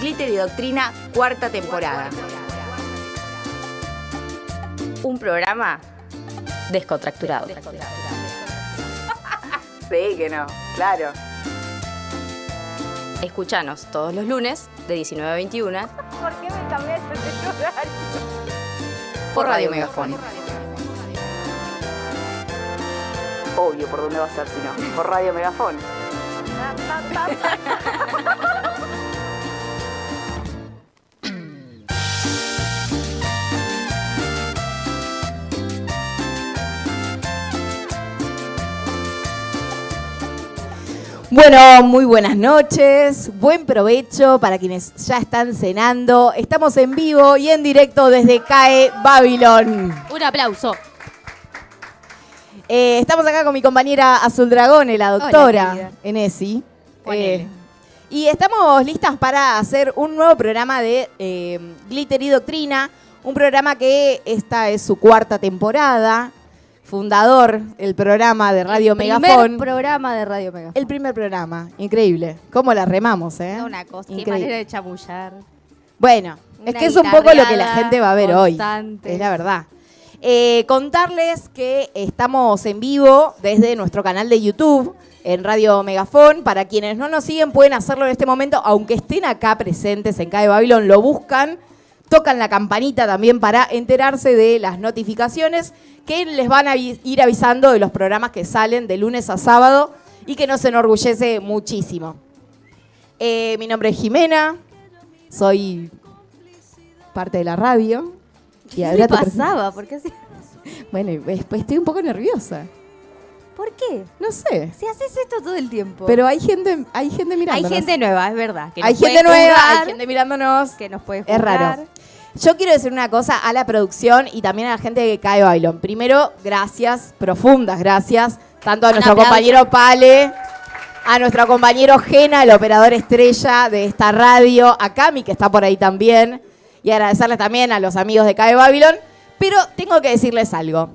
Glitter y Doctrina, cuarta temporada. Un programa descontracturado. Sí, que no, claro. Escuchanos todos los lunes de 19 a 21 ¿Por qué me cambiaste de horario? por Radio Megafón. Obvio, ¿por dónde va a ser si no? Por Radio Megafón. Bueno, muy buenas noches, buen provecho para quienes ya están cenando. Estamos en vivo y en directo desde CAE Babylon. Un aplauso. Eh, estamos acá con mi compañera Azul Dragone, la doctora. Enesi. Eh, y estamos listas para hacer un nuevo programa de eh, Glitter y Doctrina, un programa que esta es su cuarta temporada, fundador el programa de Radio Primer Megafón. programa de Radio Megafón. El primer programa, increíble. ¿Cómo la remamos, eh? Una cosa, qué Increíble. manera de chamullar. Bueno, es que es un poco lo que la gente va a ver hoy. Es la verdad. Eh, contarles que estamos en vivo desde nuestro canal de YouTube en Radio Megafón. Para quienes no nos siguen, pueden hacerlo en este momento, aunque estén acá presentes en CAE Babylon, lo buscan, tocan la campanita también para enterarse de las notificaciones que les van a ir avisando de los programas que salen de lunes a sábado y que nos enorgullece muchísimo. Eh, mi nombre es Jimena, soy parte de la radio. Y ¿Qué ahora le pasaba? ¿Por qué así? Bueno, pues, pues estoy un poco nerviosa. ¿Por qué? No sé. Si haces esto todo el tiempo. Pero hay gente, hay gente hay mirándonos. gente nueva, es verdad. que hay gente nueva, juzgar, hay gente mirándonos. que nos puede Es raro. Yo quiero decir una cosa a la producción y también a la gente que cae bailón. Primero, gracias, profundas gracias, tanto a nuestro compañero Pale, a nuestro compañero Gena, el operador estrella de esta radio, a Cami, que está por ahí también, y agradecerles también a los amigos de CAE Babylon. Pero tengo que decirles algo.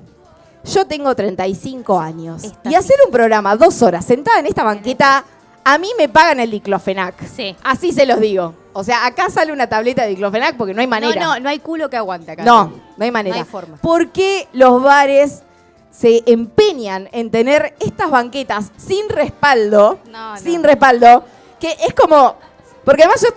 Yo tengo 35 años Esta y hacer un programa dos horas sentada en esta banqueta, a mí me pagan el diclofenac. Sí. Así se los digo. O sea, acá sale una tableta de diclofenac porque no hay manera. No, no, no hay culo que aguante acá. No, no hay manera. No hay forma. ¿Por qué los bares se empeñan en tener estas banquetas sin respaldo? No, no. Sin respaldo. Que es como. Porque además yo.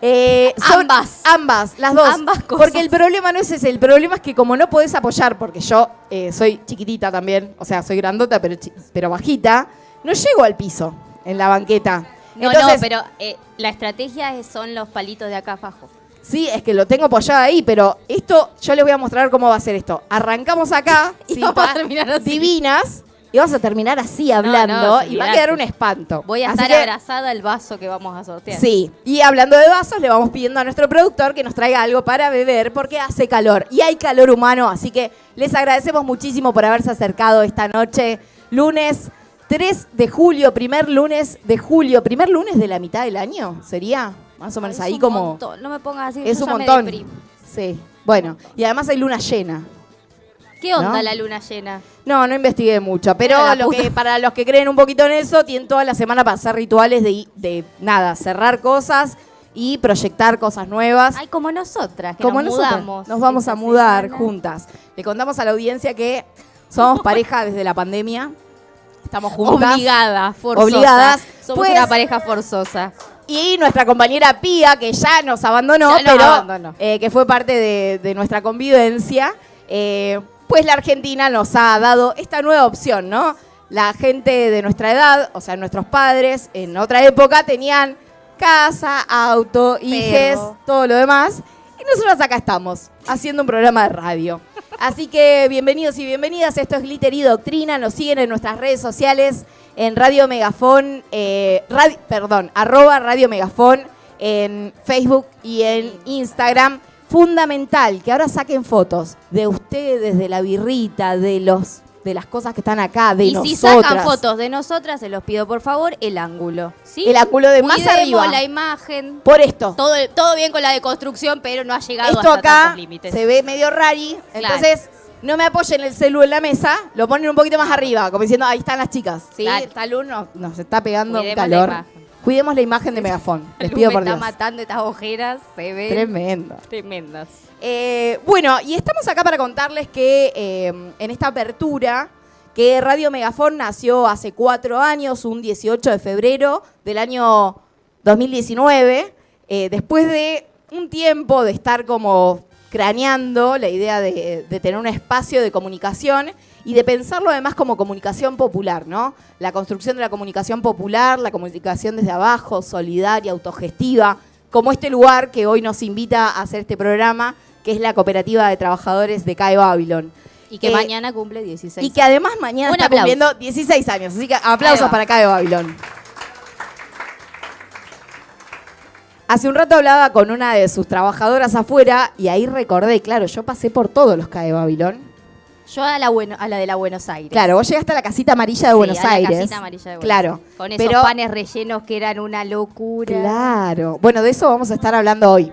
Eh, son- Ambas. Ambas, las dos. Ambas cosas. Porque el problema no es ese. El problema es que como no podés apoyar, porque yo eh, soy chiquitita también, o sea, soy grandota, pero, pero bajita, no llego al piso en la banqueta. No, Entonces, no, pero eh, la estrategia es- son los palitos de acá abajo. Sí, es que lo tengo apoyado ahí, pero esto, yo les voy a mostrar cómo va a ser esto. Arrancamos acá, Y sí, vamos a terminar así. divinas, y vamos a terminar así hablando, no, y va a quedar un espanto. Voy a Así estar que, abrazada al vaso que vamos a sortear. Sí, y hablando de vasos, le vamos pidiendo a nuestro productor que nos traiga algo para beber, porque hace calor, y hay calor humano, así que les agradecemos muchísimo por haberse acercado esta noche, lunes 3 de julio, primer lunes de julio, primer lunes de la mitad del año, ¿sería? Más o menos Es ahí un como... montón, No me pongas así. Es un me montón. Sí. Bueno, y además hay luna llena. ¿Qué onda ¿No? la luna llena? No, no investigué mucho, pero lo que, para los que creen un poquito en eso, tienen toda la semana para hacer rituales de, de nada, cerrar cosas y proyectar cosas nuevas. Ay, como nosotras, que Como nos nosotras, mudamos. nos vamos a mudar semana. juntas. Le contamos a la audiencia que somos pareja desde la pandemia. Estamos juntas. Obligada, forzosa. Obligadas. Somos Pues- una pareja forzosa. Y nuestra compañera Pía, que ya nos abandonó, Ya nos pero abandonó. eh, que fue parte de, de nuestra convivencia, eh, pues la Argentina nos ha dado esta nueva opción, ¿no? La gente de nuestra edad, o sea, nuestros padres, en otra época tenían casa, auto, hijes, todo lo demás. Y nosotros acá estamos, haciendo un programa de radio. Así que bienvenidos y bienvenidas. Esto es Glitter y Doctrina. Nos siguen en nuestras redes sociales, en Radio Megafón, eh, perdón, arroba Radio Megafón, en Facebook y en Instagram. Fundamental que ahora saquen fotos de ustedes, de la birrita, de los de las cosas que están acá, de y nosotras. si sacan fotos de nosotras, se los pido por favor, el ángulo. ¿sí? El ángulo de más arriba. la imagen. Por esto. Todo, todo bien con la deconstrucción, pero no ha llegado Esto hasta acá tantos límites. se ve medio rari, Claro. entonces no me apoyen el celu en la mesa, lo ponen un poquito más arriba, como diciendo, ahí están las chicas, ¿sí? Claro. Luz nos, nos está pegando Cuidemos calor. Cuidemos la imagen de Megafón. Les pido por está Dios. matando estas ojeras, se ven Tremendo. tremendas. Eh, bueno, y estamos acá para contarles que eh, en esta apertura, que Radio Megafón nació hace cuatro años, un 18 de febrero del año 2019, eh, después de un tiempo de estar como craneando la idea de, de tener un espacio de comunicación y de pensarlo además como comunicación popular, ¿no? La construcción de la comunicación popular, la comunicación desde abajo, solidaria, autogestiva, como este lugar que hoy nos invita a hacer este programa, que es la Cooperativa de Trabajadores de CAE Babylon. Y que Eh, mañana cumple 16 Y que además mañana Un está aplauso. cumpliendo 16 años, así que aplausos para CAE Babylon. Hace un rato hablaba con una de sus trabajadoras afuera y ahí recordé, claro, yo pasé por todos los CAE Babylon. Yo a la, bueno, a la de la Buenos Aires. Claro, vos llegaste a la casita amarilla de Sí, Buenos a la Aires. casita amarilla de Buenos claro. Aires. Con esos pero- panes rellenos que eran una locura. Claro. Bueno, de eso vamos a estar hablando hoy.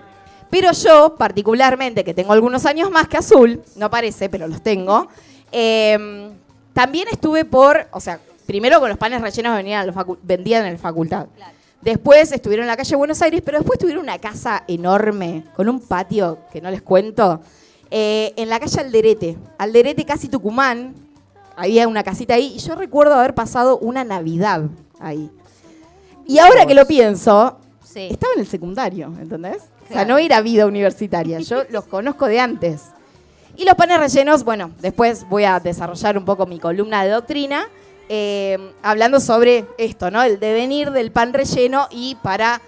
Pero yo, particularmente, que tengo algunos años más que Azul, no parece, pero los tengo, eh, también estuve por, o sea, primero con los panes rellenos venían vendían en la facultad. Después estuvieron en la calle Buenos Aires, pero después tuvieron una casa enorme, con un patio que no les cuento, eh, en la calle Alderete. Alderete, casi Tucumán. Había una casita ahí y yo recuerdo haber pasado una Navidad ahí. Y ahora que lo pienso, Sí. estaba en el secundario, ¿entendés? O sea, no era vida universitaria. Yo los conozco de antes. Y los panes rellenos, bueno, después voy a desarrollar un poco mi columna de doctrina, eh, hablando sobre esto, ¿no? El devenir del pan relleno y para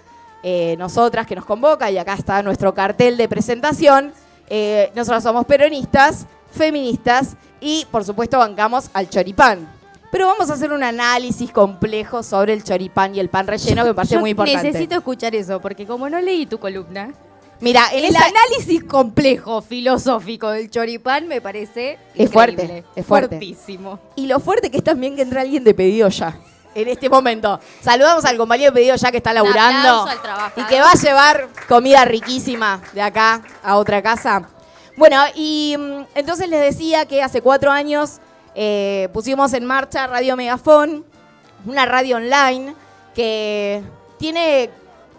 eh, nosotras que nos convoca, y acá está nuestro cartel de presentación, eh, nosotros somos peronistas, feministas y, por supuesto, bancamos al choripán. Pero vamos a hacer un análisis complejo sobre el choripán y el pan relleno que me parece Yo muy importante. Necesito escuchar eso, porque como no leí tu columna, Mira, en el esa- análisis complejo, filosófico del choripán me parece Es fuerte, es fuerte. Fuertísimo. Y lo fuerte que es también que entra alguien de pedido ya. En este momento. Saludamos al compañero pedido ya que está laburando. al. Y que va a llevar comida riquísima de acá a otra casa. Bueno, y mm, entonces les decía que hace cuatro años eh, pusimos en marcha Radio Megafón, una radio online que tiene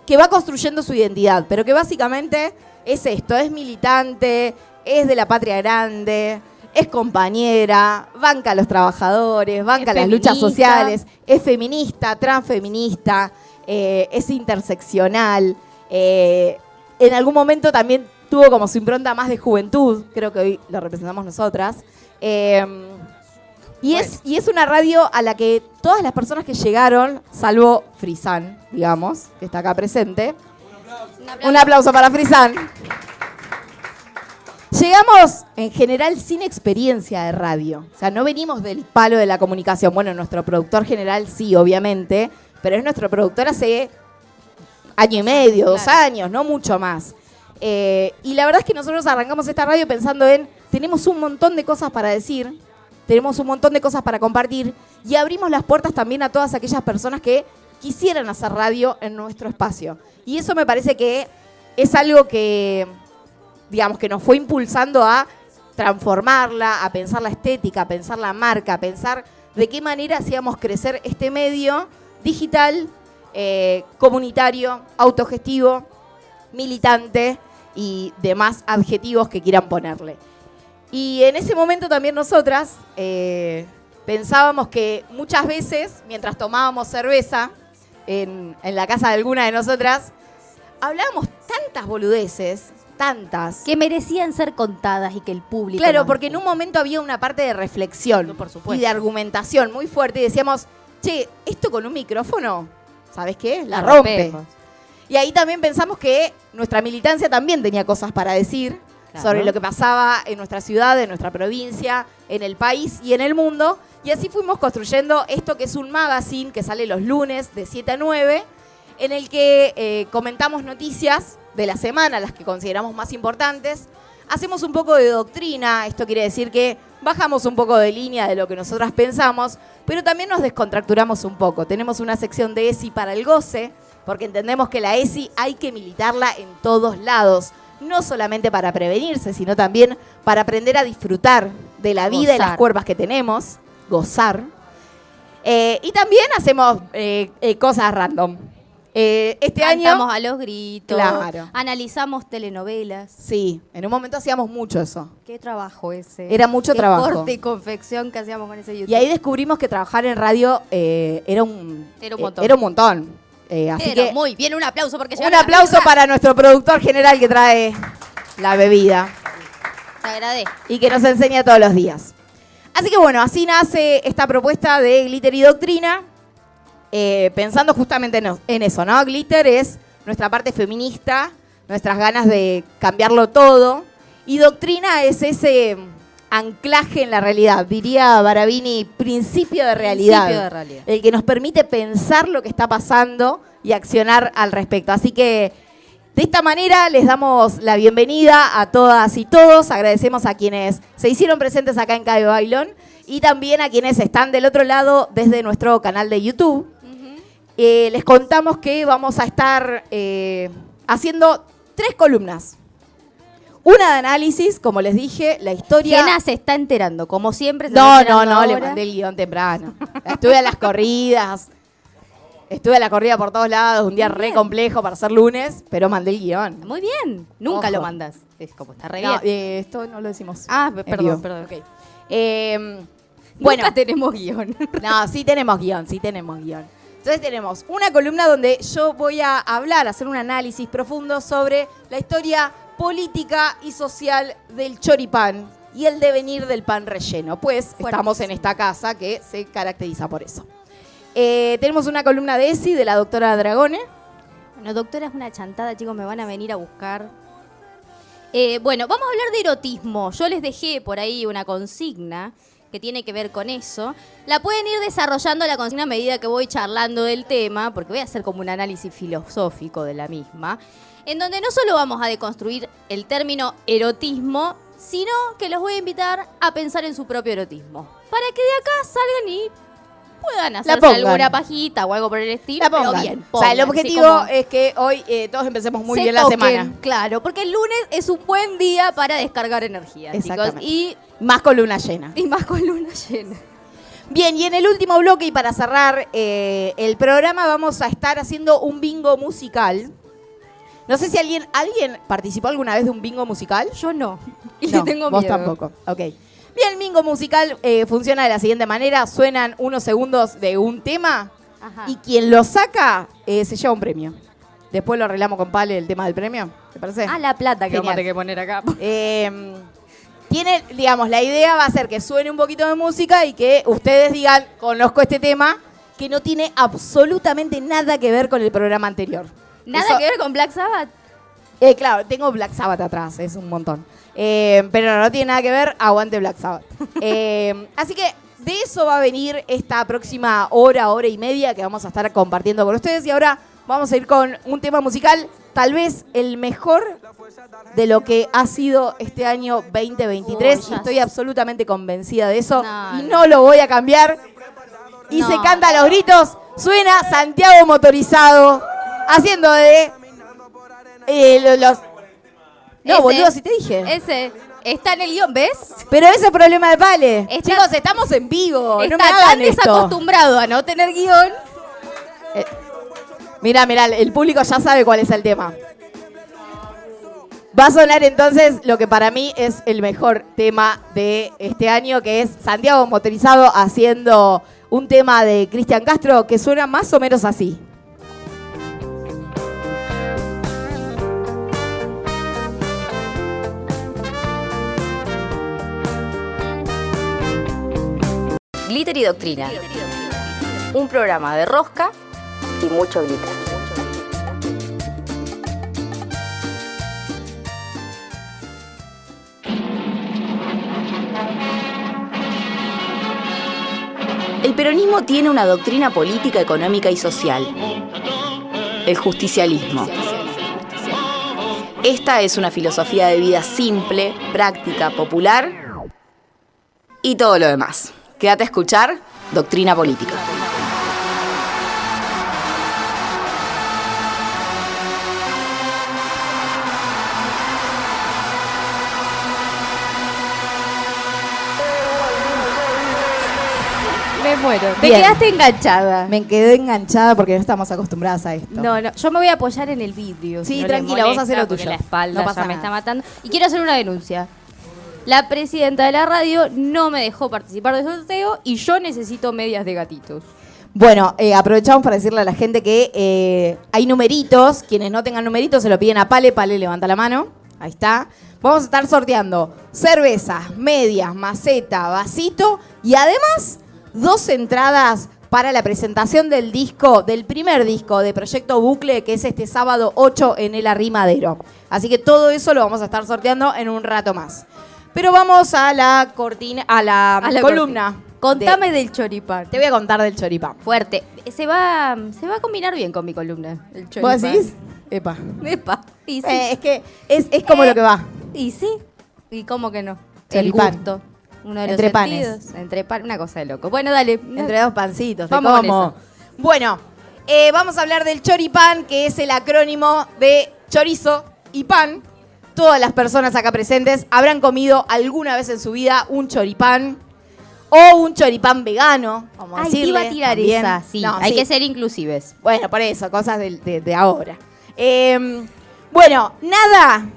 que va construyendo su identidad, pero que básicamente es esto, es militante, es de la patria grande, es compañera, banca a los trabajadores, banca Es las luchas sociales, es feminista, transfeminista, eh, es interseccional. eh, en algún momento también tuvo como su impronta más de juventud, creo que hoy lo representamos nosotras. Eh, y, es, y es una radio a la que todas las personas que llegaron, salvo Frisan, digamos, que está acá presente. Un aplauso para Frisan. Llegamos en general sin experiencia de radio. O sea, no venimos del palo de la comunicación. Bueno, nuestro productor general sí, obviamente, pero es nuestro productor hace año y medio, dos años, no mucho más. Eh, y la verdad es que nosotros arrancamos esta radio pensando en, tenemos un montón de cosas para decir, tenemos un montón de cosas para compartir y abrimos las puertas también a todas aquellas personas que quisieran hacer radio en nuestro espacio. Y eso me parece que es algo que, digamos, que nos fue impulsando a transformarla, a pensar la estética, a pensar la marca, a pensar de qué manera hacíamos crecer este medio digital, eh, comunitario, autogestivo, militante y demás adjetivos que quieran ponerle. Y en ese momento también nosotras eh, pensábamos que muchas veces, mientras tomábamos cerveza en, en la casa de alguna de nosotras, hablábamos tantas boludeces, tantas. Que merecían ser contadas y que el público. Claro, porque en un momento había una parte de reflexión Por supuesto. y de argumentación muy fuerte y decíamos, che, esto con un micrófono, ¿sabes qué? La, La rompe. rompemos. Y ahí también pensamos que nuestra militancia también tenía cosas para decir Claro. sobre lo que pasaba en nuestra ciudad, en nuestra provincia, en el país y en el mundo. Y así fuimos construyendo esto que es un magazine que sale los lunes de 7 a 9, en el que eh, comentamos noticias de la semana, las que consideramos más importantes. Hacemos un poco de doctrina, esto quiere decir que bajamos un poco de línea de lo que nosotras pensamos, pero también nos descontracturamos un poco. Tenemos una sección de ESI para el goce, porque entendemos que la ESI hay que militarla en todos lados, no solamente para prevenirse, sino también para aprender a disfrutar de la vida y las cuervas que tenemos, gozar. Eh, y también hacemos eh, eh, cosas random. Eh, este Cantamos año. a los gritos. Claro. Analizamos telenovelas. Sí, en un momento hacíamos mucho eso. Qué trabajo ese. Era mucho Qué trabajo. corte y confección que hacíamos con ese YouTube. Y ahí descubrimos que trabajar en radio eh, era un. Era un eh, montón. era un montón. Eh, así Pero que muy bien, un aplauso porque un aplauso para nuestro productor general que trae la bebida Te agradezco. y que nos enseña todos los días. Así que bueno, así nace esta propuesta de Glitter y Doctrina, eh, pensando justamente en, en eso, ¿no? Glitter es nuestra parte feminista, nuestras ganas de cambiarlo todo, y Doctrina es ese anclaje en la realidad, diría Barabini, principio de realidad, Principio de realidad. el que nos permite pensar lo que está pasando y accionar al respecto. Así que de esta manera les damos la bienvenida a todas y todos. Agradecemos a quienes se hicieron presentes acá en Cabe Bailón y también a quienes están del otro lado desde nuestro canal de YouTube. Eh, les contamos que vamos a estar eh, haciendo tres columnas. Una de análisis, como les dije, la historia. Jena se está enterando, como siempre. se No, no, no, le mandé el guion temprano. Estuve a las corridas. Estuve a la corrida por todos lados, un día Muy re bien. complejo para ser lunes, pero mandé el guion. Muy bien. Nunca Ojo. lo mandas. Es como está re No, bien. eh, esto no lo decimos. Ah, perdón, perdón. Ok. Eh, Bueno, bueno, tenemos guion. no, sí tenemos guion, sí tenemos guion. Entonces tenemos una columna donde yo voy a hablar, hacer un análisis profundo sobre la historia política y social del choripán y el devenir del pan relleno. Pues estamos en esta casa que se caracteriza por eso. Eh, tenemos una columna de ESI de la doctora Dragone. Bueno, doctora, es una chantada, chicos, me van a venir a buscar. Eh, bueno, vamos a hablar de erotismo. Yo les dejé por ahí una consigna que tiene que ver con eso. La pueden ir desarrollando la consigna a medida que voy charlando del tema, porque voy a hacer como un análisis filosófico de la misma, en donde no solo vamos a deconstruir el término erotismo, sino que los voy a invitar a pensar en su propio erotismo. Para que de acá salgan y puedan hacerse alguna pajita o algo por el estilo, La pero pongan. bien. o sea, el objetivo es que hoy eh, todos empecemos muy se bien la semana. Claro, porque el lunes es un buen día para descargar energía, chicos. Y, Más con luna llena. y más con luna llena. Bien, y en el último bloque y para cerrar eh, el programa vamos a estar haciendo un bingo musical. No sé si alguien, ¿alguien participó alguna vez de un bingo musical? Yo no. Y No, le tengo vos miedo. tampoco. Ok. Bien, el bingo musical eh, funciona de la siguiente manera. Suenan unos segundos de un tema Ajá. y quien lo saca eh, se lleva un premio. Después lo arreglamos con Pale el tema del premio. ¿Te parece? Ah, la plata que Genial. vamos a tener que poner acá. Eh, tiene, digamos, la idea va a ser que suene un poquito de música y que ustedes digan, conozco este tema, que no tiene absolutamente nada que ver con el programa anterior. Nada Eso- que ver con Black Sabbath. Eh, claro, tengo Black Sabbath atrás, es un montón. Eh, pero no, no tiene nada que ver, aguante Black Sabbath. Eh, así que de eso va a venir esta próxima hora, hora y media que vamos a estar compartiendo con ustedes. Y ahora vamos a ir con un tema musical, tal vez el mejor de lo que ha sido este año 2023. Uy, y ya estoy absolutamente convencida de eso. No, y no. lo voy a cambiar. Y No. se canta a los gritos. Suena Santiago motorizado. Haciendo de. eh, lo- los. No, Ese- boludo, si te dije. Ese está en el guion, ¿ves? Pero ese es problema de Pale. Está- Chicos, estamos en vivo. está no me tan esto. desacostumbrado a no tener guion. Mirá, mirá, el público ya sabe cuál es el tema. Va a sonar entonces lo que para mí es el mejor tema de este año, que es Santiago Motorizado haciendo un tema de Cristian Castro que suena más o menos así. Glitter y Doctrina. Un programa de rosca Y mucho glitter. El peronismo tiene una doctrina política, económica y social. El justicialismo. Esta es una filosofía de vida simple, práctica, popular y todo lo demás. Quédate a escuchar Doctrina Política. Me muero. Te Bien. quedaste enganchada. Me quedé enganchada porque no estamos acostumbradas a esto. No, no, yo me voy a apoyar en el vidrio. Sí, si no tranquila, les vos molesta, hacé lo porque tuyo. La espalda No pasa ya me nada. está matando. Y quiero hacer una denuncia. La presidenta de la radio no me dejó participar del sorteo y yo necesito medias de gatitos. Bueno, eh, aprovechamos para decirle a la gente que eh, hay numeritos. Quienes no tengan numeritos se lo piden a Pale. Pale levanta la mano. Ahí está. Vamos a estar sorteando cervezas, medias, maceta, vasito y además dos entradas para la presentación del disco, del primer disco de Proyecto Bucle, que es este sábado 8 en el Arrimadero. Así que todo eso lo vamos a estar sorteando en un rato más. Pero vamos a la cortina, a la, A la columna. Contame de- del choripán. te voy a contar del choripán. Fuerte. Se va, se va a combinar bien con mi columna. El ¿Vos choripán. decís? Epa. Epa. Y sí. Eh, es que es, es como Eh, lo que va. Y sí. ¿Y cómo que no? Choripán. El gusto. Uno de los Entre panes. sentidos. Entre panes. Una cosa de loco. Bueno, dale. Entre dos pancitos, Vamos con como. eso. Bueno, eh, vamos a hablar del choripán, que es el acrónimo de chorizo y pan. Todas las personas acá presentes habrán comido alguna vez en su vida un choripán o un choripán vegano, a Ay, decirle. iba a tirar también. esa. Sí, No, hay sí. que ser inclusives. Bueno, por eso, cosas de, de- de ahora. Eh, bueno, nada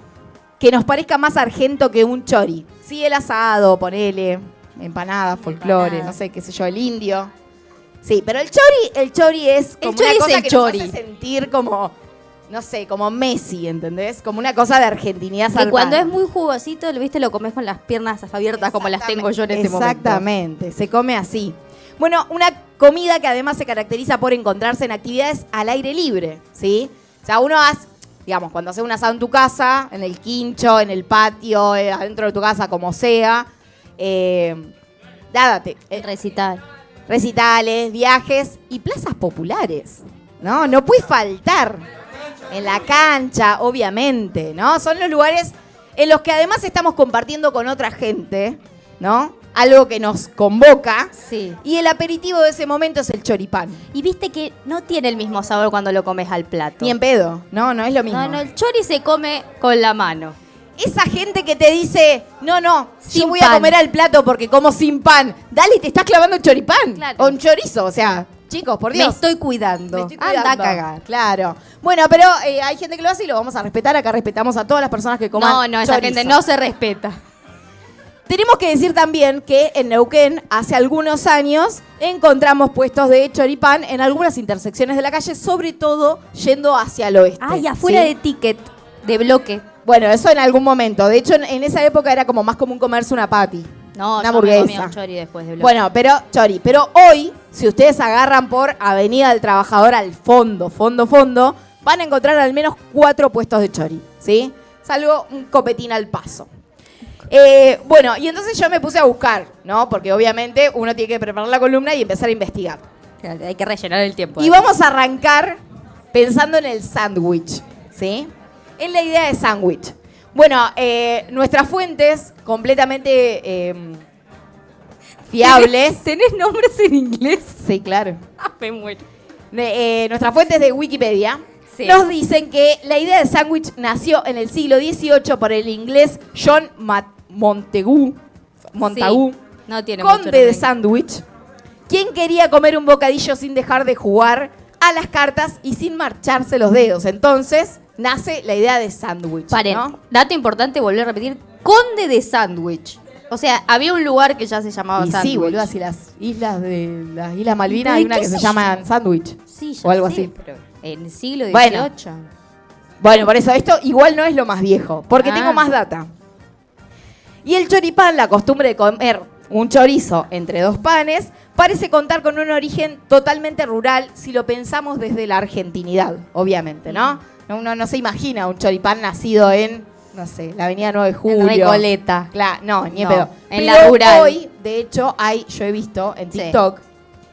que nos parezca más argento que un chori. Sí, el asado, ponele, empanada, folclore, Empanada. no sé, qué sé yo, el indio. Sí, pero el chori, el chori es como chori una es cosa el que chori. nos hace sentir como, no sé, como Messi, ¿entendés? Como una cosa de argentinidad Que zarpada. cuando es muy jugosito, lo viste, lo comes con las piernas abiertas como las tengo yo en este momento. Exactamente, se come así. Bueno, una comida que además se caracteriza por encontrarse en actividades al aire libre, ¿sí? O sea, uno hace, digamos, cuando haces un asado en tu casa, en el quincho, en el patio, eh, adentro de tu casa, como sea, eh, nada, te- eh, Recital. recitales, viajes y plazas populares, ¿no? No puede faltar. En la cancha, obviamente, ¿no? Son los lugares en los que además estamos compartiendo con otra gente, ¿no? Algo que nos convoca. Sí. Y el aperitivo de ese momento es el choripán. Y viste que no tiene el mismo sabor cuando lo comes al plato. Ni en pedo, ¿no? No es lo mismo. No, no, el chori se come con la mano. Esa gente que te dice, no, no, yo Sin voy a comer al plato porque como sin pan. Dale, te estás clavando el choripán. Claro. O un chorizo, o sea, chicos, por Dios. Me estoy cuidando. Me estoy Anda a cuidando. cagar. Claro. Bueno, pero eh, hay gente que lo hace y lo vamos a respetar. Acá respetamos a todas las personas que coman No, no, esa chorizo. gente no se respeta. Tenemos que decir también que en Neuquén, hace algunos años, encontramos puestos de choripán en algunas intersecciones de la calle, sobre todo yendo hacia el oeste. Ay, afuera ¿sí? de ticket, de bloque. Bueno, eso en algún momento. De hecho, en, en esa época era como más común comerse una patty. No, una yo me comí hamburguesa. un chori después de bloque. Bueno, pero, Chori, pero hoy, si ustedes agarran por Avenida del Trabajador al fondo, fondo, fondo, van a encontrar al menos cuatro puestos de Chori, ¿sí? Salvo un copetín al paso. Eh, bueno, y entonces yo me puse a buscar, ¿no? Porque obviamente uno tiene que preparar la columna y empezar a investigar. Hay que rellenar el tiempo. Y vamos a arrancar pensando en el sándwich, ¿sí? En la idea de sándwich. Bueno, eh, nuestras fuentes completamente eh, fiables. ¿Tenés nombres en inglés? Sí, claro. Ah, me muero. De, eh, nuestras fuentes de Wikipedia Sí. nos dicen que la idea del sándwich nació en el siglo XVIII por el inglés John Ma- Montagu, Montagu Sí, no tiene mucho conde de sándwich, quien quería comer un bocadillo sin dejar de jugar a las cartas y sin marcharse los dedos. Entonces nace la idea de sándwich. ¿no? dato importante, volver a repetir, conde de sándwich. O sea, había un lugar que ya se llamaba Y sí, boludo, si las islas de las Islas Malvinas Pero, hay ¿y una qué que se sé llama yo? sándwich. Sí, ya o algo sé, así. pero en el siglo XVIII. Bueno. Bueno, por eso esto igual no es lo más viejo, porque Ah. tengo más data. Y el choripán, la costumbre de comer un chorizo entre dos panes, parece contar con un origen totalmente rural si lo pensamos desde la argentinidad, obviamente, ¿no? Uno no se imagina un choripán nacido en, no sé, la avenida 9 de En Julio. Recoleta. Claro, no, ni en No, pedo. en Pero la rural. hoy, de hecho, hay, yo he visto en Sí. TikTok,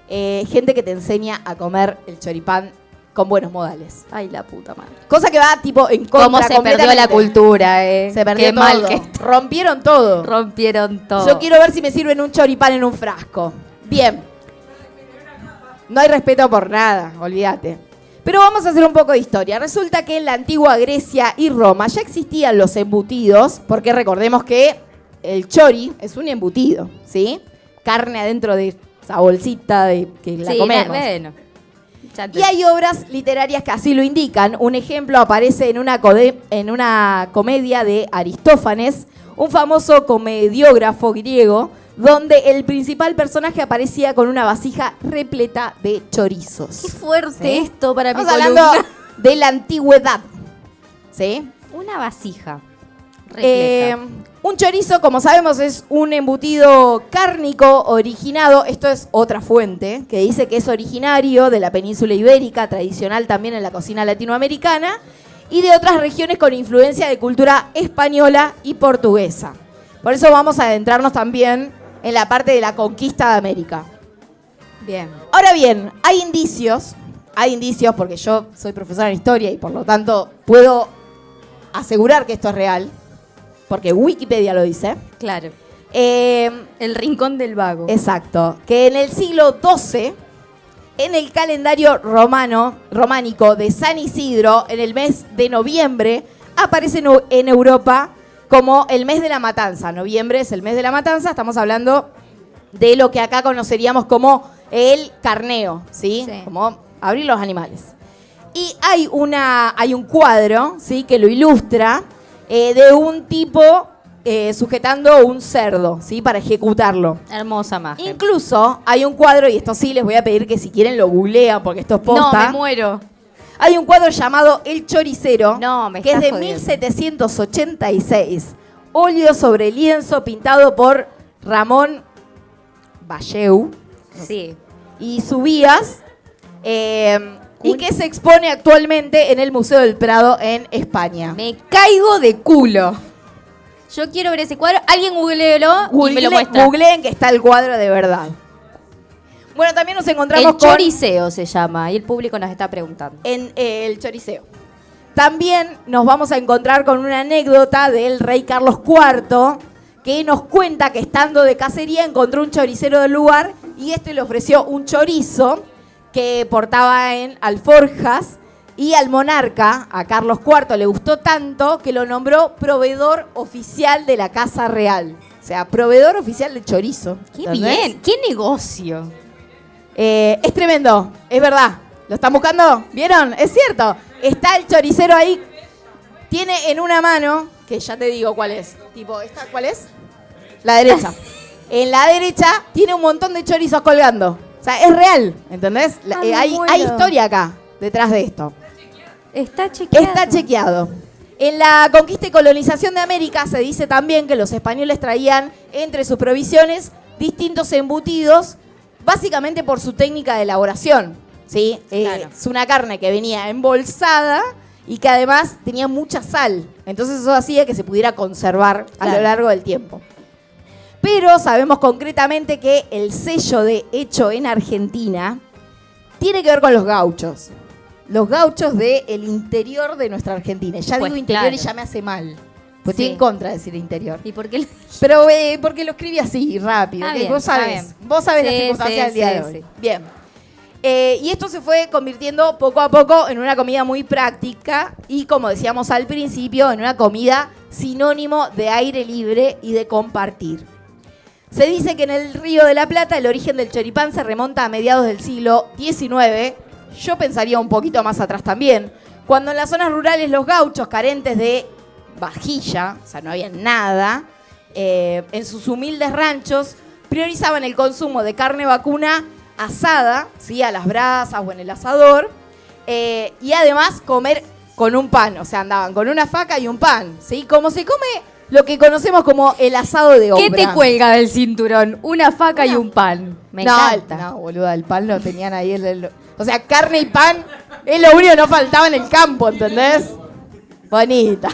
eh, gente que te enseña a comer el choripán con buenos modales. Ay, la puta madre. Cosa que va tipo en contra Cómo se perdió la cultura, eh. Se perdió Qué todo. mal que Rompieron todo. rompieron todo. Yo quiero ver si me sirven un choripán en un frasco. Bien. No hay respeto por nada, olvídate. Pero vamos a hacer un poco de historia. Resulta que en la antigua Grecia y Roma ya existían los embutidos, porque recordemos que el chori es un embutido, ¿sí? Carne adentro de esa bolsita de que la Sí, comemos. bueno. Y hay obras literarias que así lo indican. Un ejemplo aparece en una, en una comedia de Aristófanes, un famoso comediógrafo griego, donde el principal personaje aparecía con una vasija repleta de chorizos. Qué fuerte esto para mi Estamos hablando columna. de la antigüedad. ¿Sí? Una vasija. Eh, un chorizo, como sabemos, es un embutido cárnico originado, esto es otra fuente, que dice que es originario de la península ibérica, tradicional también en la cocina latinoamericana, y de otras regiones con influencia de cultura española y portuguesa. Por eso vamos a adentrarnos también en la parte de la conquista de América. Bien. Ahora bien, hay indicios, hay indicios porque yo soy profesora en historia y por lo tanto puedo asegurar que esto es real, porque Wikipedia lo dice. Claro. Eh, El rincón del vago. exacto, que en el siglo XII, en el calendario romano, románico de San Isidro, en el mes de noviembre, aparece en Eu- en Europa como el mes de la matanza. Noviembre es el mes de la matanza, estamos hablando de lo que acá conoceríamos como el carneo, ¿sí? Sí. Como abrir los animales. Y hay, una, hay un cuadro, ¿sí? Que lo ilustra eh, de un tipo eh, sujetando un cerdo, ¿sí? Para ejecutarlo. Hermosa imagen. Incluso hay un cuadro, y esto sí les voy a pedir que si quieren lo googlean porque esto es no, posta. me muero. Hay un cuadro llamado El Choricero, No, me que es de jodiendo. 1786. Óleo sobre lienzo pintado por Ramón Valleu Sí. y Subías, eh, y que se expone actualmente en el Museo del Prado en España. Me caigo de culo. Yo quiero ver ese cuadro. Alguien googleelo y me lo muestra. Googleen que está el cuadro de verdad. Bueno, también nos encontramos El con... choriceo se llama y el público nos está preguntando. en eh, el choriceo. También nos vamos a encontrar con una anécdota del rey Carlos IV que nos cuenta que estando de cacería encontró un choricero del lugar y este le ofreció un chorizo que portaba en alforjas y al monarca, a Carlos IV, le gustó tanto que lo nombró proveedor oficial de la Casa Real. O sea, proveedor oficial de chorizo. ¡Qué ¿entendés? bien! ¡Qué negocio! Eh, es tremendo, es verdad. ¿Lo están buscando? ¿Vieron? Es cierto. Está el choricero ahí. Tiene en una mano, que ya te digo cuál es. Tipo, ¿esta cuál es? La derecha. En la derecha tiene un montón de chorizos colgando. O sea, es real, ¿entendés? Ah, eh, hay historia acá, detrás de esto. Está chequeado. Está chequeado. En la conquista y colonización de América se dice también que los españoles traían entre sus provisiones distintos embutidos, básicamente por su técnica de elaboración. ¿sí? Eh, Claro. es una carne que venía embolsada y que además tenía mucha sal. Entonces eso hacía que se pudiera conservar a lo largo del tiempo. Pero sabemos concretamente que el sello de hecho en Argentina tiene que ver con los gauchos. Los gauchos del interior de nuestra Argentina. Ya Pues digo interior y ya me hace mal. Pues Sí. estoy en contra de decir interior. ¿Y por qué? Pero eh, porque lo escribí así, rápido. Bien, vos sabés. Vos sabés las Sí, circunstancias sí, del día de hoy. Bien. Eh, y esto se fue convirtiendo poco a poco en una comida muy práctica y, como decíamos al principio, en una comida sinónimo de aire libre y de compartir. Se dice que en el Río de la Plata el origen del choripán se remonta a mediados del siglo XIX. Yo pensaría un poquito más atrás también. Cuando en las zonas rurales los gauchos carentes de vajilla, o sea, no había nada, eh, en sus humildes ranchos priorizaban el consumo de carne vacuna asada, ¿sí? a las brasas o en el asador, eh, y además comer con un pan, o sea, andaban con una faca y un pan, ¿sí? Como se come lo que conocemos como el asado de obra. ¿Qué te cuelga del cinturón? Una faca y un pan. Me no, encanta. No, boluda, el pan lo tenían ahí. el- el- o sea, carne y pan es lo único que no faltaba en el campo, ¿entendés? Bonita.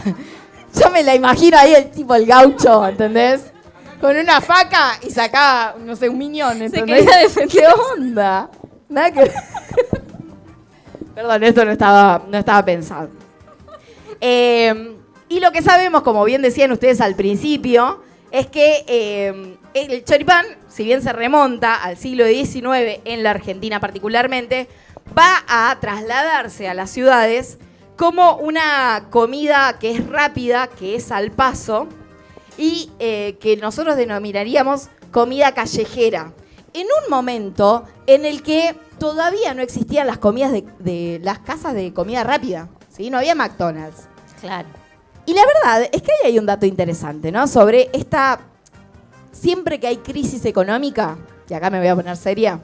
Yo me la imagino ahí el tipo, el gaucho, ¿entendés? Con una faca y sacaba, no sé, un miñón, ¿entendés? defender. ¿Qué onda? Nada que... Perdón, esto no estaba, no estaba pensado. Eh, y lo que sabemos, como bien decían ustedes al principio, es que eh, el choripán, si bien se remonta al siglo XIX, en la Argentina particularmente, va a trasladarse a las ciudades como una comida que es rápida, que es al paso, y eh, que nosotros denominaríamos comida callejera. en un momento en el que todavía no existían las comidas de, de las casas de comida rápida, ¿sí? No había McDonald's. Claro. Y la verdad es que ahí hay un dato interesante, ¿no? Sobre esta. Siempre que hay crisis económica, y acá me voy a poner seria,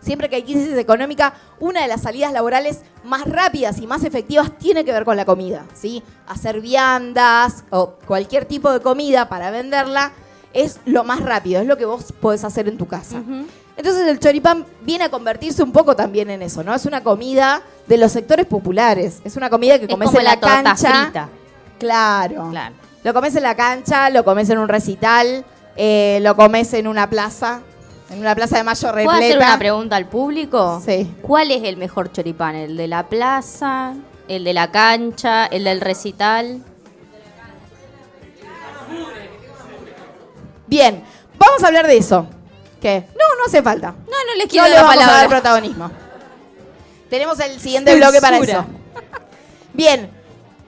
siempre que hay crisis económica, una de las salidas laborales más rápidas y más efectivas tiene que ver con la comida, ¿sí? Hacer viandas o cualquier tipo de comida para venderla es lo más rápido, es lo que vos podés hacer en tu casa. Entonces el choripán viene a convertirse un poco también en eso, ¿no? Es una comida de los sectores populares, es una comida que Es comes como en la, la torta cancha. frita. Claro. Claro. Lo comes en la cancha, lo comes en un recital, eh, lo comes en una plaza, en una plaza de mayo repleta. ¿Puedo hacer una pregunta al público? Sí. ¿Cuál es el mejor choripán? ¿El de la plaza? ¿El de la cancha? ¿El del recital? Bien, vamos a hablar de eso. ¿Qué? No, no hace falta. No, no les No quiero le vamos a dar palabra. protagonismo. Tenemos el siguiente bloque para eso. Bien,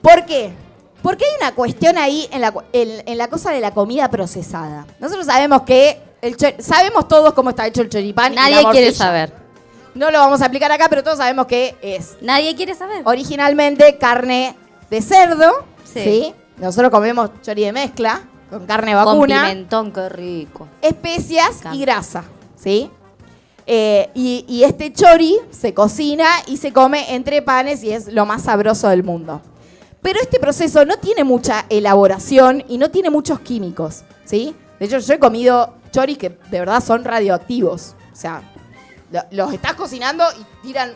¿por qué? Porque hay una cuestión ahí en la, en la cosa de la comida procesada. Nosotros sabemos que el sabemos todos cómo está hecho el choripán. y la Nadie quiere saber. No lo vamos a aplicar acá, pero todos sabemos que es Nadie quiere saber. originalmente carne de cerdo. Sí. Sí. Nosotros comemos chori de mezcla con carne Con vacuna, pimentón, qué rico. especias y grasa. ¿Sí? Eh, y, y este chori se cocina y se come entre panes y es lo más sabroso del mundo. Pero este proceso no tiene mucha elaboración y no tiene muchos químicos, ¿sí? De hecho, yo he comido choris que de verdad son radioactivos. O sea, lo- los estás cocinando y tiran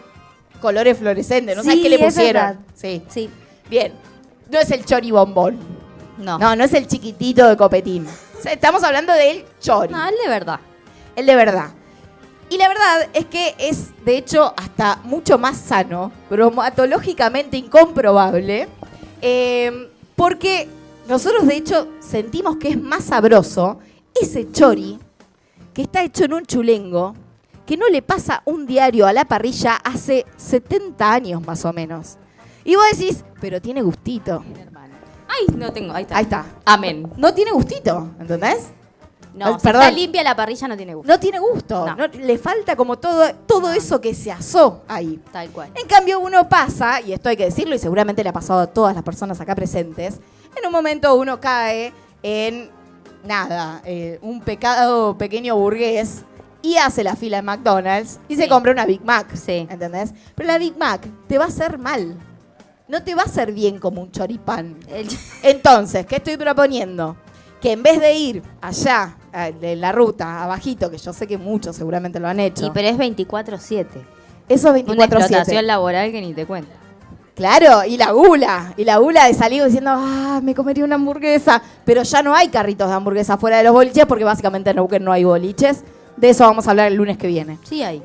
colores fluorescentes. No sabes Sí, qué le es pusieron. Sí. Sí. Bien. No es el chori bombón. No. No, no es el chiquitito de copetín. O sea, estamos hablando del chori. No, el de verdad. El de verdad. Y la verdad es que es, de hecho, hasta mucho más sano, bromatológicamente incomprobable, eh, porque nosotros, de hecho, sentimos que es más sabroso ese chori que está hecho en un chulengo, que no le pasa un diario a la parrilla hace 70 años más o menos. Y vos decís, pero tiene gustito. Ay, no tengo. Ahí está. Ahí está. Amén. No tiene gustito, ¿entendés? No, si está limpia la parrilla no tiene gusto. No tiene gusto. No. no- le falta como todo, todo eso que se asó ahí. Tal cual. En cambio, uno pasa, y esto hay que decirlo, y seguramente le ha pasado a todas las personas acá presentes, en un momento uno cae en nada, eh, un pecado pequeño burgués y hace la fila en McDonald's y se compra una Big Mac. Sí. ¿Entendés? Pero la Big Mac te va a hacer mal. No te va a hacer bien como un choripán. El- Entonces, ¿qué estoy proponiendo? Que en vez de ir allá, eh, de la ruta, abajito, que yo sé que muchos seguramente lo han hecho, Y pero es 24-7. eso Una 24-7. explotación laboral que ni te cuento. Claro, y la gula, y la gula de salir diciendo, ah, me comería una hamburguesa, pero ya no hay carritos de hamburguesa fuera de los boliches porque básicamente en Neuquén no hay boliches. De eso vamos a hablar el lunes que viene. Sí hay.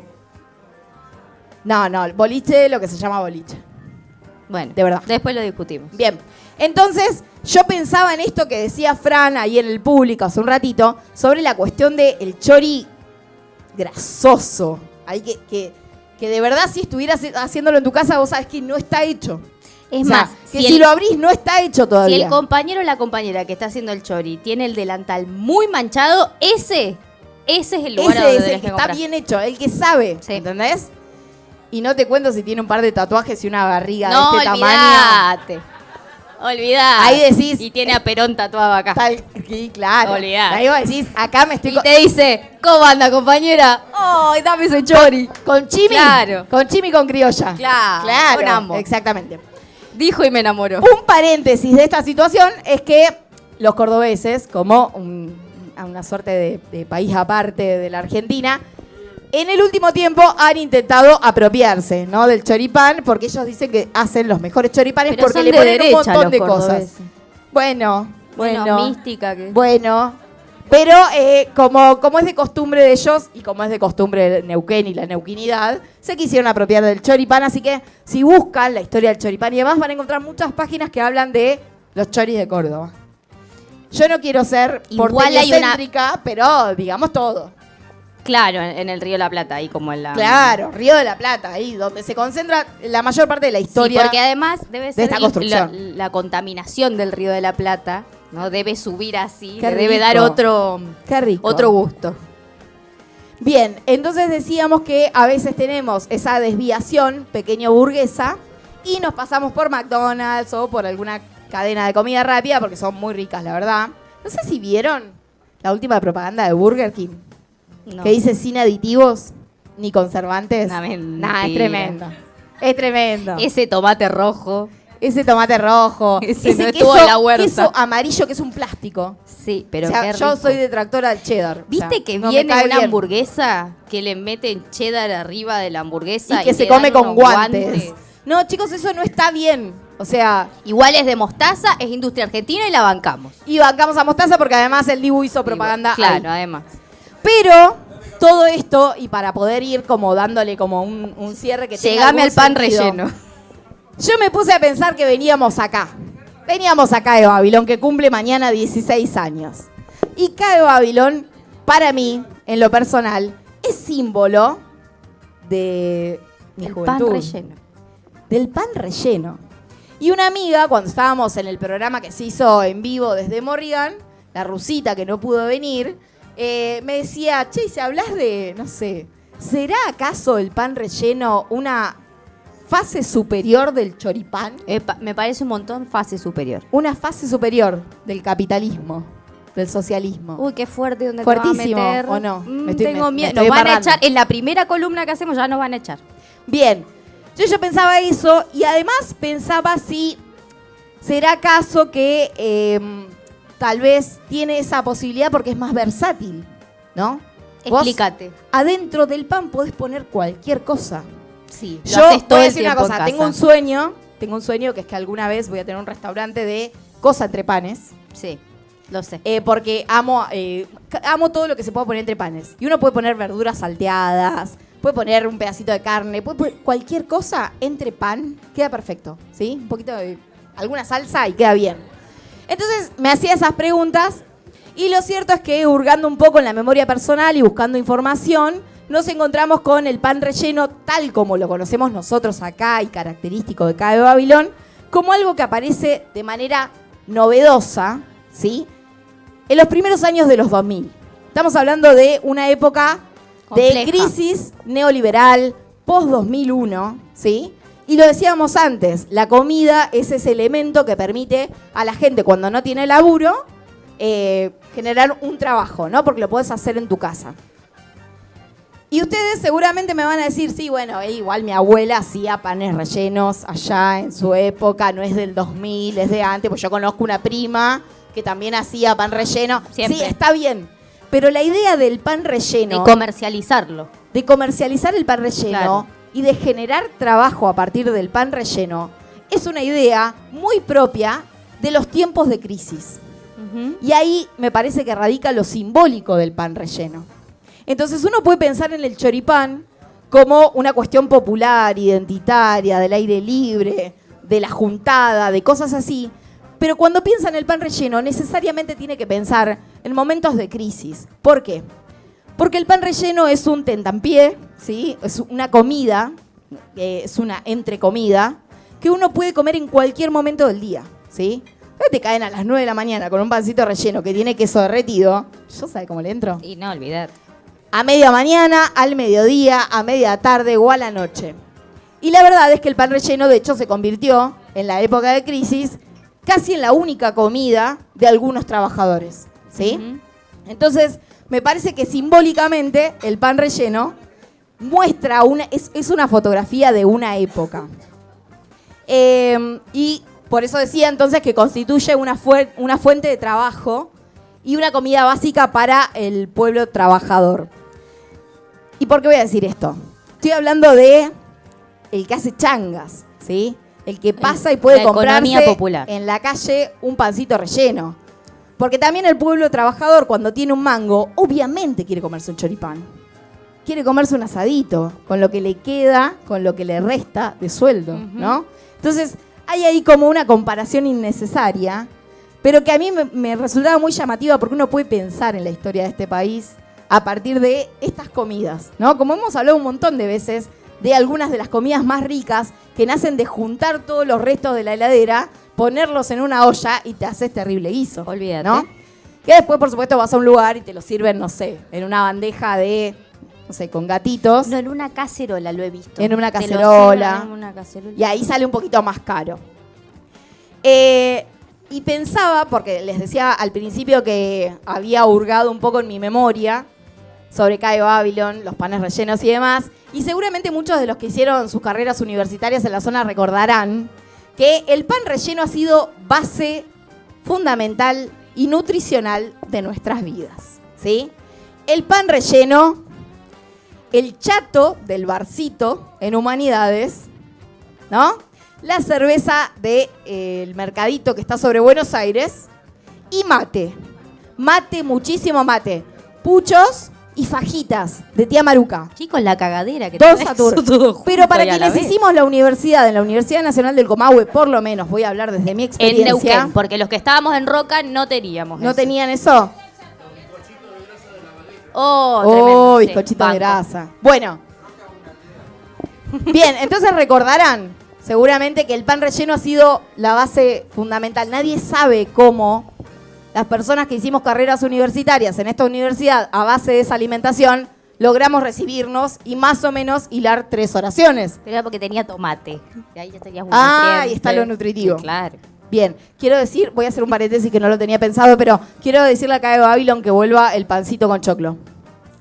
No, no, el boliche, lo que se llama boliche. Bueno, De verdad. Después lo discutimos. Bien, entonces yo pensaba en esto que decía Fran ahí en el público hace un ratito, sobre la cuestión del chori grasoso. Que, que, que de verdad si estuvieras haciéndolo en tu casa, vos sabés que no está hecho. Es O sea, más, que si, si, el, lo abrís no está hecho si todavía. el compañero o la compañera que está haciendo el chori tiene el delantal muy manchado, ese, ese es el lugar Ese donde es el que que está bien hecho, el que sabe, Sí. ¿entendés? Y no te cuento si tiene un par de tatuajes y una barriga No, de este tamaño. Olvidate. Ahí decís- Y tiene a Perón tatuado acá. Tal, sí, claro. Olvidate. Ahí vos decís, acá me estoy Y te dice, ¿cómo anda, compañera? ¡Ay, dame ese chori! con chimi. Claro. Con chimi y con criolla. Claro, Claro. con ambos. Exactamente. Dijo y me enamoró. Un paréntesis de esta situación es que los cordobeses, como un- a una suerte de, de país aparte de la Argentina, en el último tiempo han intentado apropiarse ¿no? del choripán porque ellos dicen que hacen los mejores choripanes Pero porque le de ponen un montón de cosas. Bueno, Bueno, bueno, mística que... bueno. Pero eh, como, como es de costumbre de ellos y como es de costumbre del Neuquén y la neuquinidad, se quisieron apropiar del choripán. Así que si buscan la historia del choripán y demás, van a encontrar muchas páginas que hablan de los choris de Córdoba. Yo no quiero ser Igual hay una- pero digamos todo. Claro, en, en el Río de la Plata, ahí como en la... Claro, Río de la Plata, ahí donde se concentra la mayor parte de la Sí, historia. porque además debe ser esta la- construcción. La, la contaminación del Río de la Plata, ¿no? Debe subir así, le debe dar otro, Qué rico. otro gusto. Bien, entonces decíamos que a veces tenemos esa desviación pequeño burguesa y nos pasamos por McDonald's o por alguna cadena de comida rápida porque son muy ricas, la verdad. No sé si vieron la última propaganda de Burger King No. que dice sin aditivos ni conservantes. Una. Nah, es tremendo. Es tremendo. Ese tomate rojo. ese tomate rojo, Ese ese no queso, en la huerta. queso amarillo que es un plástico. Sí, pero O sea, qué yo rico. soy detractora del cheddar. ¿Viste O sea, que no me viene cae una bien. hamburguesa que le meten cheddar arriba de la hamburguesa y que se le come dan con unos guantes. No, chicos, eso no está bien. O sea, Igual es de mostaza, es industria argentina y la bancamos. y bancamos a Mostaza porque además el Dibu hizo propaganda. Claro, además. Pero todo esto, y para poder ir como dándole como un, un cierre que tenga Llegame al pan sentido, relleno. Yo me puse a pensar que veníamos acá. Veníamos acá de Babilón, que cumple mañana 16 años. Y Cae Babilón, para mí, en lo personal, es símbolo de mi El pan juventud. relleno. Del pan relleno. Y una amiga, cuando estábamos en el programa que se hizo en vivo desde Morrigan, la rusita que no pudo venir, eh, me decía, che, si hablas de, no sé, ¿será acaso el pan relleno una fase superior del choripán? Epa, me parece un montón fase superior. Una fase superior del capitalismo, del socialismo. Uy, qué fuerte donde Fuertísimo, te a meter. ¿o no? Mm, Me estoy- tengo me- me miedo. estoy Nos van a echar. En la primera columna que hacemos ya nos van a echar. Bien, yo, yo pensaba eso y además pensaba si será acaso que eh, tal vez tiene esa posibilidad porque es más versátil, ¿no? Vos Explícate. adentro del pan podés poner cualquier cosa. Sí, lo Yo haces todo voy a decir una cosa, tengo un sueño, tengo un sueño que es que alguna vez voy a tener un restaurante de cosa entre panes. Sí, lo sé. Eh, porque amo, eh, amo todo lo que se pueda poner entre panes. Y uno puede poner verduras salteadas, puede poner un pedacito de carne, puede poner cualquier cosa entre pan, queda perfecto, ¿sí? Un poquito de alguna salsa y queda bien. Entonces me hacía esas preguntas y lo cierto es que hurgando un poco en la memoria personal y buscando información, nos encontramos con el pan relleno tal como lo conocemos nosotros acá y característico de acá de Babilón, como algo que aparece de manera novedosa, ¿sí? En los primeros años de los 2000. Estamos hablando de una época de crisis neoliberal, post-2001, ¿sí? Y lo decíamos antes, la comida es ese elemento que permite a la gente cuando no tiene laburo eh, generar un trabajo, ¿no? Porque lo puedes hacer en tu casa. Y ustedes seguramente me van a decir, sí, bueno, eh, igual mi abuela hacía panes rellenos allá en su época, no es del 2000, es de antes, pues yo conozco una prima que también hacía pan relleno. Siempre. Sí, está bien. Pero la idea del pan relleno De comercializarlo. de comercializar el pan relleno Claro. Y de generar trabajo a partir del pan relleno es una idea muy propia de los tiempos de crisis. Y ahí me parece que radica lo simbólico del pan relleno. Entonces uno puede pensar en el choripán como una cuestión popular, identitaria, del aire libre, de la juntada, de cosas así. Pero cuando piensa en el pan relleno, necesariamente tiene que pensar en momentos de crisis. ¿Por qué? Porque el pan relleno es un tentampié, ¿sí? Es una comida, eh, es una entrecomida, que uno puede comer en cualquier momento del día, ¿sí? Te caen a las 9 de la mañana con un pancito relleno que tiene queso derretido. ¿Yo sabe cómo le entro? Y no olvidar. A media mañana, al mediodía, a media tarde o a la noche. Y la verdad es que el pan relleno, de hecho, se convirtió, en la época de crisis, casi en la única comida de algunos trabajadores, ¿sí? Entonces, me parece que simbólicamente el pan relleno muestra una, es, es una fotografía de una época. Eh, y por eso decía entonces que constituye una, fue- una fuente de trabajo y una comida básica para el pueblo trabajador. ¿Y por qué voy a decir esto? Estoy hablando de el que hace changas, ¿sí? El que pasa y puede comprarse popular. en la calle un pancito relleno. Porque también el pueblo trabajador, cuando tiene un mango, obviamente quiere comerse un choripán. Quiere comerse un asadito, con lo que le queda, con lo que le resta de sueldo, Ujú. ¿no? Entonces, hay ahí como una comparación innecesaria, pero que a mí me, me resultaba muy llamativa porque uno puede pensar en la historia de este país a partir de estas comidas, ¿no? Como hemos hablado un montón de veces de algunas de las comidas más ricas que nacen de juntar todos los restos de la heladera, ponerlos en una olla y te haces terrible guiso. Olvídate. ¿no? Que después, por supuesto, vas a un lugar y te lo sirven, no sé, en una bandeja de no sé, con gatitos. No, en una cacerola lo he visto. En una cacerola. sirven en una cacerola. Y ahí sale un poquito más caro. Eh, y pensaba, porque les decía al principio que había hurgado un poco en mi memoria sobre Caio Babylon, los panes rellenos y demás, y seguramente muchos de los que hicieron sus carreras universitarias en la zona recordarán que el pan relleno ha sido base fundamental y nutricional de nuestras vidas. ¿sí? El pan relleno, el chato del barcito en humanidades, ¿no? La cerveza del de, eh, mercadito que está sobre Buenos Aires y mate. Mate, muchísimo mate. Puchos y fajitas de tía Maruca. Chicos, la cagadera que Dos todo junto Pero para a quienes hicimos la universidad, en la Universidad Nacional del Comahue, por lo menos, voy a hablar desde mi En experiencia. Neuquén, porque los que estábamos en Roca no teníamos ¿No eso. tenían eso? Oh, Oh, tremendo, sí, bizcochito de banco. grasa. Bueno. Bien, entonces recordarán seguramente que el pan relleno ha sido la base fundamental. Nadie sabe cómo las personas que hicimos carreras universitarias en esta universidad a base de esa alimentación logramos recibirnos y más o menos hilar tres oraciones. Pero era porque tenía tomate. Y ahí ya tenías un Ah, ahí está lo nutritivo. Sí, claro. Bien, quiero decir, voy a hacer un paréntesis que no lo tenía pensado, pero quiero decirle acá de Babylon que vuelva el pancito con choclo.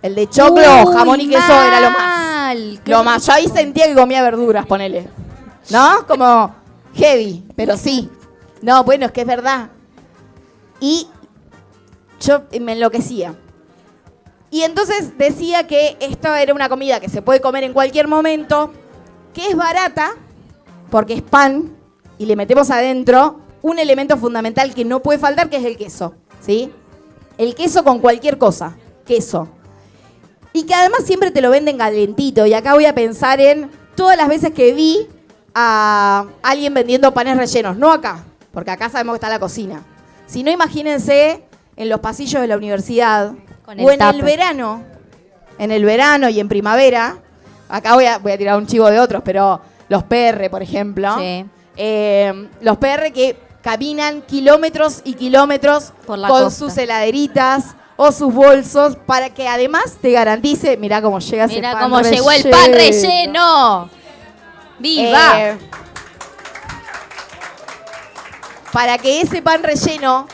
El de choclo, Uy, jamón y queso era lo más. Lo más. Yo ahí sentía que comía verduras, ponele. ¿No? Como heavy, pero sí. No, bueno, es que es verdad. Y yo me enloquecía. Y entonces decía que esto era una comida que se puede comer en cualquier momento, que es barata, porque es pan, y le metemos adentro un elemento fundamental que no puede faltar, que es el queso. ¿Sí? El queso con cualquier cosa. Queso. Y que además siempre te lo venden calentito. Y acá voy a pensar en todas las veces que vi a alguien vendiendo panes rellenos. No acá, porque acá sabemos que está la cocina. Sino imagínense en los pasillos de la universidad Con o en el verano. En el verano y en primavera. Acá voy a, voy a tirar un chivo de otros, pero los PR, por ejemplo. Sí. Eh, los PR que caminan kilómetros y kilómetros con costa. sus heladeritas o sus bolsos para que además te garantice, mirá cómo llega ese Mira pan cómo llegó el pan relleno. ¡Viva! Eh, para que ese pan relleno,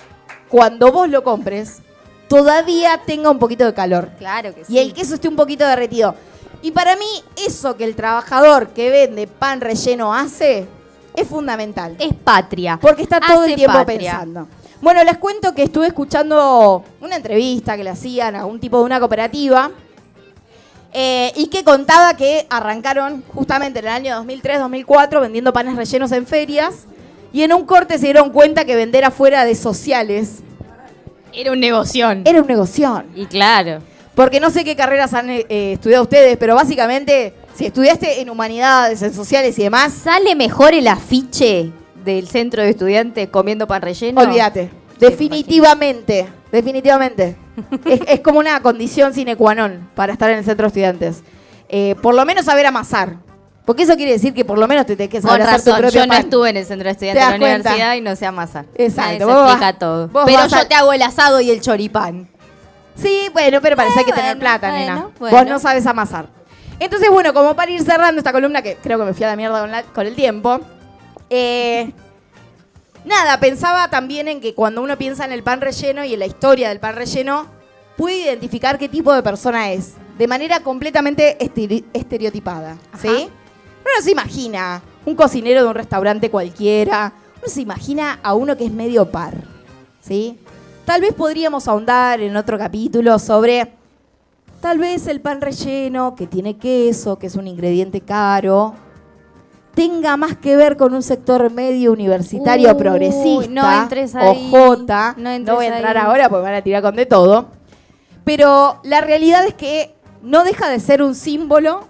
cuando vos lo compres, todavía tenga un poquito de calor. claro que sí. Y el queso esté un poquito derretido. Y para mí, eso que el trabajador que vende pan relleno hace es fundamental. es patria. Porque está todo Hace el tiempo patria. pensando. Bueno, les cuento que estuve escuchando una entrevista que le hacían a un tipo de una cooperativa eh, y que contaba que arrancaron justamente en el año 2003-2004 vendiendo panes rellenos en ferias y en un corte se dieron cuenta que vender afuera de sociales Era un negoción. era un negocio. Y claro. Porque no sé qué carreras han eh, estudiado ustedes, pero básicamente, si estudiaste en humanidades, en sociales y demás, ¿Sale mejor el afiche del centro de estudiantes comiendo pan relleno? olvídate. Definitivamente, definitivamente. es, es como una condición sine qua non para estar en el centro de estudiantes. Eh, por lo menos saber amasar. Porque eso quiere decir que por lo menos te tenés que Con saber hacer tu propio yo no pan. estuve en el centro de estudiantes ¿Te de la cuenta? universidad y no sé amasar. Exacto, Nadie se explica vas- todo. Pero yo a- te hago el asado y el choripán. Sí, bueno, pero eso hay que tener plata, bueno, nena. bueno. Vos no sabes amasar. Entonces, bueno, como para ir cerrando esta columna, que creo que me fui a la mierda con, la- con el tiempo, eh, nada, pensaba también en que cuando uno piensa en el pan relleno y en la historia del pan relleno, puede identificar qué tipo de persona es, de manera completamente estereotipada, ¿sí? Uno se imagina un cocinero de un restaurante cualquiera, uno se imagina a uno que es medio par, ¿sí? Tal vez podríamos ahondar en otro capítulo sobre tal vez el pan relleno que tiene queso, que es un ingrediente caro, tenga más que ver con un sector medio universitario Uy, progresista no entres ahí, o J. no voy a entrar ahí. ahora porque me van a tirar con de todo. Pero la realidad es que no deja de ser un símbolo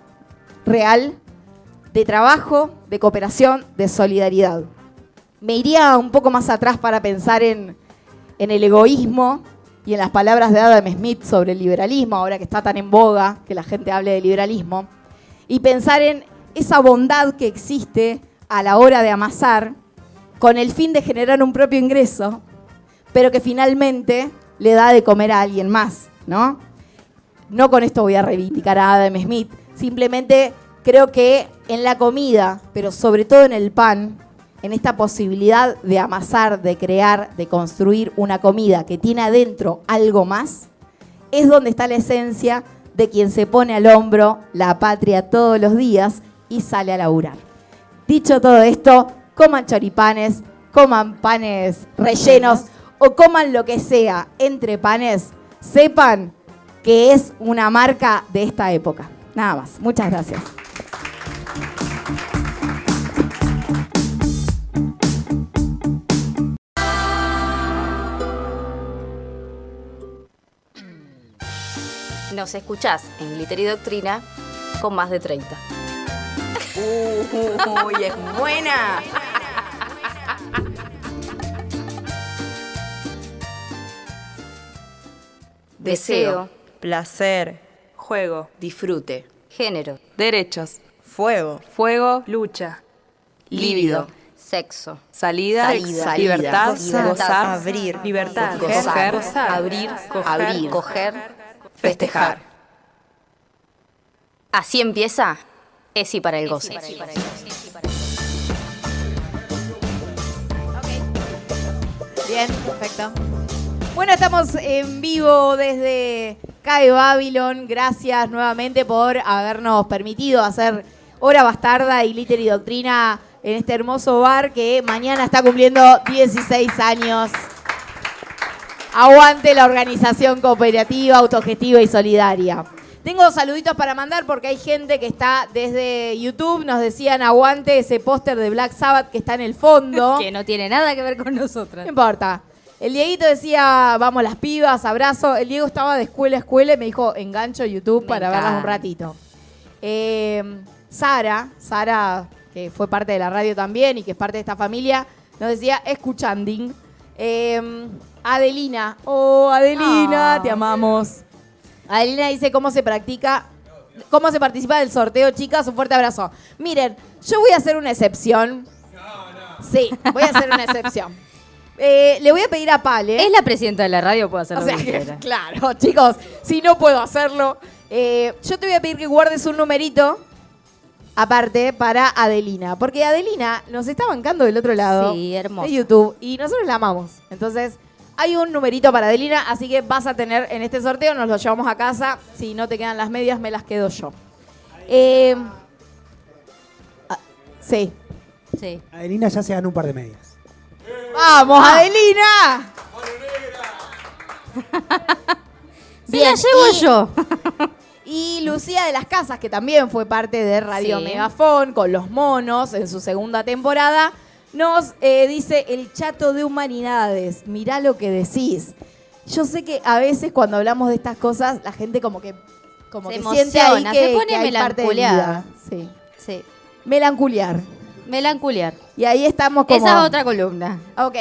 real de trabajo, de cooperación, de solidaridad. Me iría un poco más atrás para pensar en, el egoísmo y en las palabras de Adam Smith sobre el liberalismo, ahora que está tan en boga que la gente hable de liberalismo, y pensar en esa bondad que existe a la hora de amasar con el fin de generar un propio ingreso, pero que finalmente le da de comer a alguien más, ¿no? no con esto voy a reivindicar a Adam Smith, simplemente creo que en la comida, pero sobre todo en el pan, en esta posibilidad de amasar, de crear, de construir una comida que tiene adentro algo más, es donde está la esencia de quien se pone al hombro la patria todos los días y sale a laburar. Dicho todo esto, coman choripanes, coman panes rellenos o coman lo que sea entre panes, sepan que es una marca de esta época. Nada más. Muchas gracias. Nos escuchás en Glitter y Doctrina con más de 30. Uy, es buena. Deseo, Placer. Juego. disfrute, género, Derechos. Fuego. Fuego. Lucha. líbido, Sexo. Salida. Salida. Libertad. Gozar. Gozar. Abrir. Libertad. gozar, abrir, Coger. abrir, coger, festejar. Así empieza Esi para el goce. Bien, perfecto. Bueno, estamos en vivo desde CAE Babylon. Gracias nuevamente por habernos permitido hacer Hora Bastarda y Glitter y Doctrina en este hermoso bar que mañana está cumpliendo 16 años. Aguante la organización cooperativa, autogestiva y solidaria. Tengo saluditos para mandar porque hay gente que está desde YouTube. Nos decían aguante ese póster de Black Sabbath que está en el fondo. Que no tiene nada que ver con nosotras. No importa. El Dieguito decía, vamos las pibas, abrazo. El Diego estaba de escuela a escuela y me dijo, engancho YouTube Me para verlas un ratito. Eh, Sara, Sara, que fue parte de la radio también y que es parte de esta familia, nos decía, escuchanding. Eh, Adelina, oh Adelina, Ah. te amamos. Adelina dice cómo se practica, cómo se participa del sorteo, chicas. Un fuerte abrazo. Miren, yo voy a hacer una excepción. Sí, voy a hacer una excepción. Eh, le voy a pedir a Pale. Es la presidenta de la radio, puede hacer O sea que claro, chicos, si no puedo hacerlo, eh, yo te voy a pedir que guardes un numerito aparte para Adelina, porque Adelina nos está bancando del otro lado Sí, de YouTube y nosotros la amamos. Entonces, hay un numerito para Adelina, así que vas a tener en este sorteo, nos lo llevamos a casa. Si no te quedan las medias, me las quedo yo. Eh, ah, sí. Sí. Adelina ya se ganó un par de medias. ¡Vamos, Adelina! Se la llevo y- yo. Y Lucía de las Casas, que también fue parte de Radio Sí. Megafón con los monos en su segunda temporada, nos eh, dice el chato de humanidades. Mirá lo que decís. Yo sé que a veces cuando hablamos de estas cosas, la gente como que, como Se que siente ahí que, se pone que hay parte de melanculeada. vida. Sí. Sí. Melanculiar. Melanculiar. Y ahí estamos como... Esa es otra columna. Ok.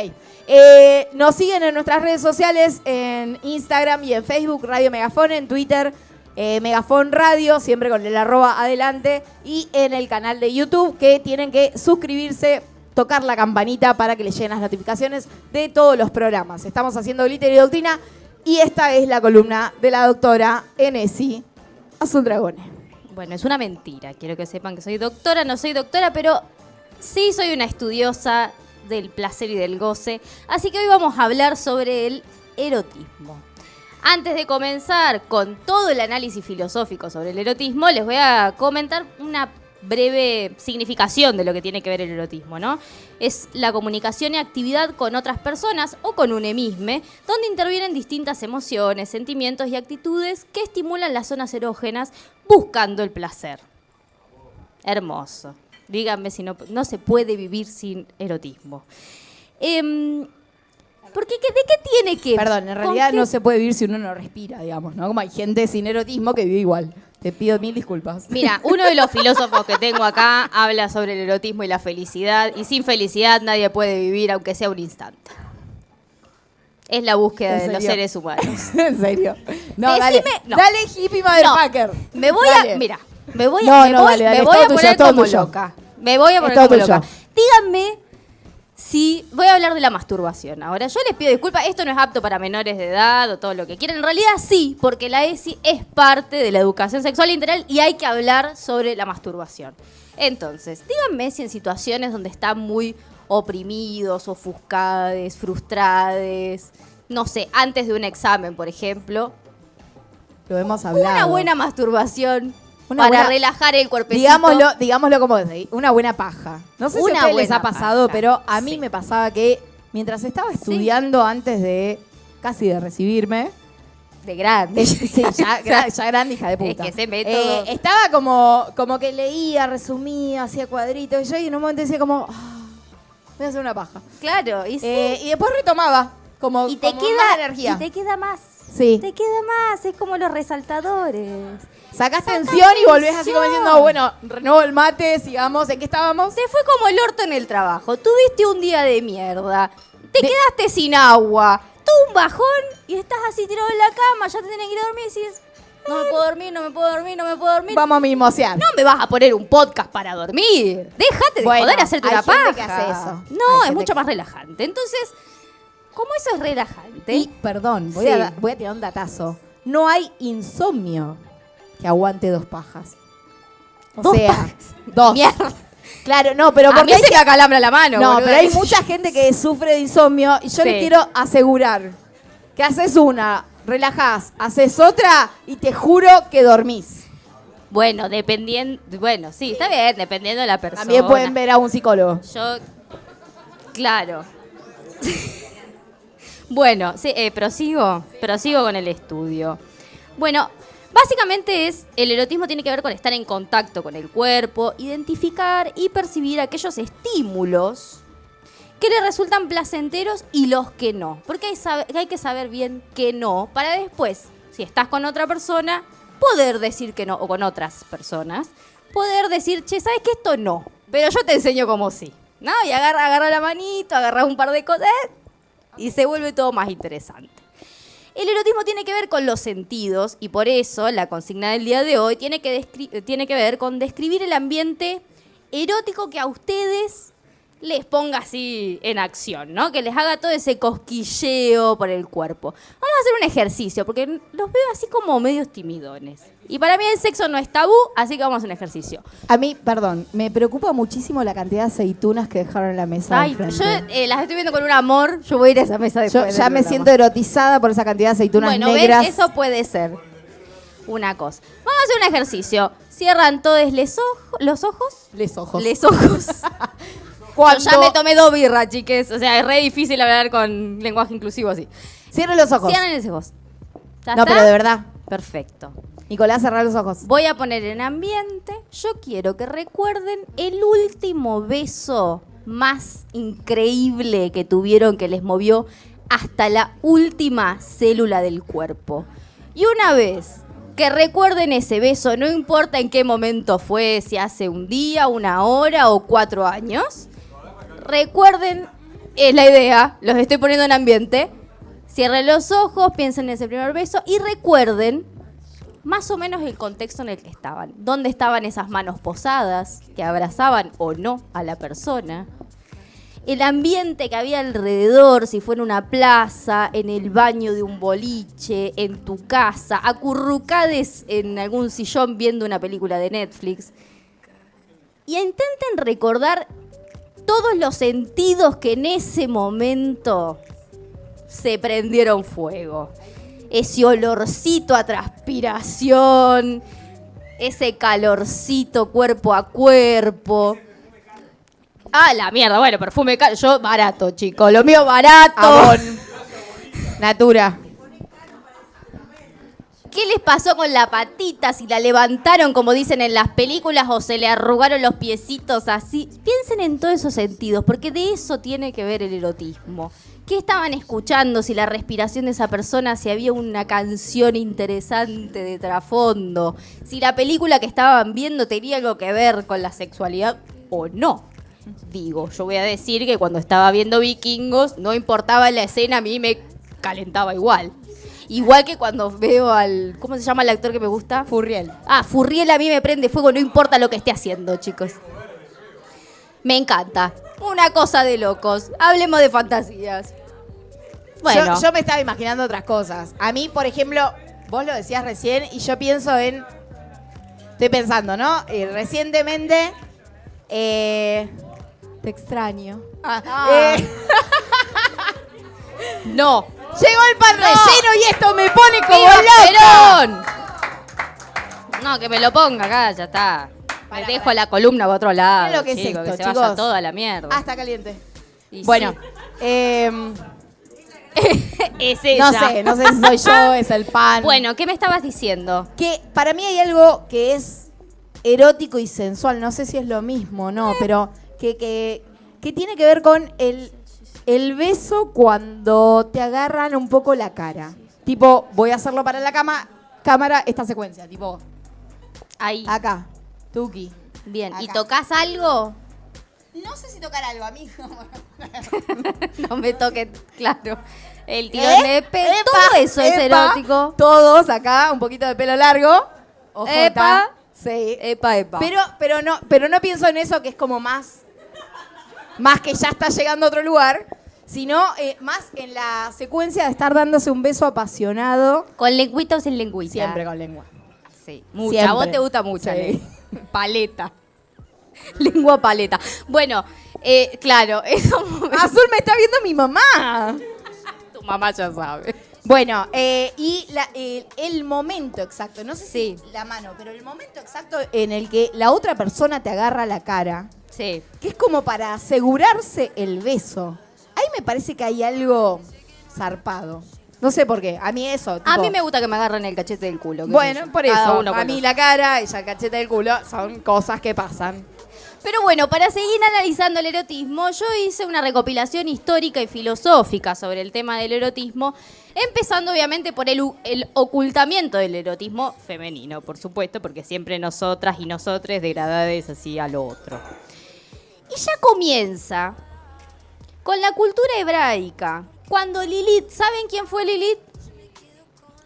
Eh, nos siguen en nuestras redes sociales, en Instagram y en Facebook, Radio Megafón, en Twitter, eh, Megafón Radio, siempre con el arroba adelante, y en el canal de YouTube, que tienen que suscribirse, tocar la campanita para que les lleguen las notificaciones de todos los programas. Estamos haciendo Glitter y Doctrina, y esta es la columna de la doctora Enesi Azul Dragone. Bueno, es una mentira. Quiero que sepan que soy doctora, no soy doctora, pero sí soy una estudiosa del placer y del goce. Así que hoy vamos a hablar sobre el erotismo. Antes de comenzar con todo el análisis filosófico sobre el erotismo, les voy a comentar una breve significación de lo que tiene que ver el erotismo, ¿no? Es la comunicación y actividad con otras personas o con un emisme, donde intervienen distintas emociones, sentimientos y actitudes que estimulan las zonas erógenas buscando el placer. Hermoso. Díganme si no, no se puede vivir sin erotismo. Em, porque, ¿qué- ¿De qué tiene que Perdón, en realidad qué- no se puede vivir si uno no respira, digamos, ¿no? Como hay gente sin erotismo que vive igual. Te pido mil disculpas. Mira, uno de los filósofos que tengo acá habla sobre el erotismo y la felicidad, y sin felicidad nadie puede vivir aunque sea un instante. Es la búsqueda ¿En de los seres humanos. en serio. No, dale, Decime- no. dale hippie motherfucker. Me voy Dale. a. Mira, me voy a, No, me voy, dale, dale, me a poner como tuyo. loca. Me voy a poner como tuyo. loca. Díganme Sí, voy a hablar de la masturbación. Ahora, yo les pido disculpas, esto no es apto para menores de edad o todo lo que quieran. En realidad sí, porque la ESI es parte de la educación sexual integral y hay que hablar sobre la masturbación. Entonces, díganme si en situaciones donde están muy oprimidos, ofuscados, frustrados, no sé, antes de un examen, por ejemplo, Lo hemos hablado. una buena masturbación Una para buena- relajar el cuerpecito. Digámoslo, digámoslo como ¿eh? una buena paja. No sé si a les ha pasado, paja, pero a mí sí. me pasaba que mientras estaba estudiando antes de casi de recibirme, de grande. sí, ya, gra- ya grande hija de puta. Es que ese método- Eh, estaba como, como que leía, resumía, hacía cuadritos, y yo y en un momento decía como, "Ah, voy a hacer una paja. Claro, y sí. Eh, y después retomaba, como, y te como queda más energía. y te queda más. Sí. Te queda más, es como los resaltadores. Sacás tensión y volvés así como diciendo, bueno, renuevo el mate, sigamos, ¿en qué estábamos? Te fue como el orto en el trabajo. Tuviste un día de mierda. Te De- quedaste sin agua. Tuvo un bajón y estás así tirado en la cama. Ya te tenés que ir a dormir y decís, no me puedo dormir, no me puedo dormir, no me puedo dormir. Vamos a mimosear. No me vas a poner un podcast para dormir. Déjate de Bueno, poder hacerte una paja. que hace eso. No, Hay es mucho que- más relajante. Entonces, como eso es relajante, Y, perdón, voy, Sí. a, voy a tirar un datazo. No hay insomnio que aguante dos pajas. O Dos sea, pajas. dos. Mierda. Claro, no, pero a porque mí hay se me acalambra la mano. No, boludo. pero hay mucha gente que sufre de insomnio y yo Sí. les quiero asegurar que haces una, relajás, haces otra y te juro que dormís. Bueno, dependiendo. Bueno, sí, está bien, dependiendo de la persona. También pueden ver a un psicólogo. Yo. Claro. Bueno, sí, eh, prosigo. Prosigo con el estudio. Bueno, básicamente es. El erotismo tiene que ver con estar en contacto con el cuerpo, identificar y percibir aquellos estímulos que le resultan placenteros y los que no. Porque hay, que saber bien que no, para después, si estás con otra persona, poder decir que no, o con otras personas, poder decir, che, ¿sabes que esto no? Pero yo te enseño como sí. ¿No? Y agarra, agarra la manito, agarra un par de cosas y se vuelve todo más interesante. El erotismo tiene que ver con los sentidos y por eso la consigna del día de hoy tiene que, tiene que ver con describir el ambiente erótico que a ustedes les ponga así en acción, ¿no? Que les haga todo ese cosquilleo por el cuerpo. Vamos a hacer un ejercicio, porque los veo así como medios timidones. Y para mí el sexo no es tabú, así que vamos a hacer un ejercicio. A mí, perdón, me preocupa muchísimo la cantidad de aceitunas que dejaron en la mesa. Ay, yo eh, las estoy viendo con un amor, yo voy a ir a esa mesa después. Yo ya me programa. siento erotizada por esa cantidad de aceitunas bueno, negras. ¿ven? eso puede ser una cosa. Vamos a hacer un ejercicio. Cierran todos les oj- los ojos. Les ojos. Les ojos. Cuando- Yo ya me tomé dos birras, chiques. O sea, es re difícil hablar con lenguaje inclusivo así. Cierren los ojos. Cierran los ojos. ¿Ya No, está? pero de verdad. Perfecto. Nicolás, cerrar los ojos. Voy a poner en ambiente. Yo quiero que recuerden el último beso más increíble que tuvieron que les movió hasta la última célula del cuerpo. Y una vez que recuerden ese beso, no importa en qué momento fue, si hace un día, una hora o cuatro años, recuerden, es la idea, los estoy poniendo en ambiente. Cierren los ojos, piensen en ese primer beso y recuerden más o menos el contexto en el que estaban. ¿Dónde estaban esas manos posadas que abrazaban o no a la persona? El ambiente que había alrededor, si fue en una plaza, en el baño de un boliche, en tu casa, acurrucades en algún sillón viendo una película de Netflix. Y intenten recordar todos los sentidos que en ese momento se prendieron fuego. Ese olorcito a transpiración, ese calorcito cuerpo a cuerpo. Ah, la mierda, bueno, perfume caro. Yo barato, chico. Lo mío barato. Natura. ¿Qué les pasó con la patita? Si la levantaron, como dicen en las películas, o se le arrugaron los piecitos así. Piensen en todos esos sentidos, porque de eso tiene que ver el erotismo. ¿Qué estaban escuchando? Si la respiración de esa persona, si había una canción interesante de trasfondo, si la película que estaban viendo tenía algo que ver con la sexualidad o no. Digo, yo voy a decir que cuando estaba viendo vikingos, no importaba la escena, a mí me calentaba igual. Igual que cuando veo al. ¿Cómo se llama el actor que me gusta? Furriel. Ah, Furriel a mí me prende fuego, no importa lo que esté haciendo, chicos. Me encanta. Una cosa de locos. Hablemos de fantasías. Bueno, Yo, yo me estaba imaginando otras cosas. A mí, por ejemplo, vos lo decías recién y yo pienso en. Estoy pensando, ¿no? Eh, recientemente. eh, te extraño. Ah. Eh, no. llegó el pan No. relleno y esto me pone como ¡Viva loca. Perón! No, que me lo ponga acá, ya está. Me dejo la columna para otro lado. Mirá lo que es chico, esto, que se vaya chicos. toda la mierda. Ah, está caliente. Y Bueno, sí. em, es ella. no sé, no sé si soy yo, es el pan. Bueno, ¿qué me estabas diciendo? Que para mí hay algo que es erótico y sensual, no sé si es lo mismo, ¿no? Pero que, que, que tiene que ver con el, el beso cuando te agarran un poco la cara. Tipo, voy a hacerlo para la cama, cámara, esta secuencia, tipo, Ahí. acá, tuki. Bien. ¿Y tocas algo? No sé si tocar algo, amigo. No me toque, claro. El tirón de pelo. Epa, Todo eso es erótico. Todos acá, un poquito de pelo largo. Ojota. Epa. Sí. Epa, epa. Pero, pero no, pero no pienso en eso que es como más, más que ya está llegando a otro lugar, sino eh, más en la secuencia de estar dándose un beso apasionado, ¿Con lengüita o sin lengüita? siempre con lengua. Sí, mucha. Siempre. A vos te gusta mucho. Sí. Paleta. Lengua paleta. Bueno, eh, claro, eso Azul me está viendo mi mamá. tu mamá ya sabe. Bueno, eh, y la- el, el momento exacto, no sé Sí. si la mano, pero el momento exacto en el que la otra persona te agarra la cara, Sí. que es como para asegurarse el beso. Ahí me parece que hay algo zarpado. No sé por qué. A mí eso. A mí me gusta que me agarren el cachete del culo. Bueno, yo. por Cada eso. uno a mí la cara y el cachete del culo son cosas que pasan. Pero bueno, para seguir analizando el erotismo, yo hice una recopilación histórica y filosófica sobre el tema del erotismo, empezando obviamente por el, ocultamiento del erotismo femenino, por supuesto, porque siempre nosotras y nosotres degradades así a lo otro. Y ya comienza con la cultura hebraica, cuando Lilith, ¿saben quién fue Lilith?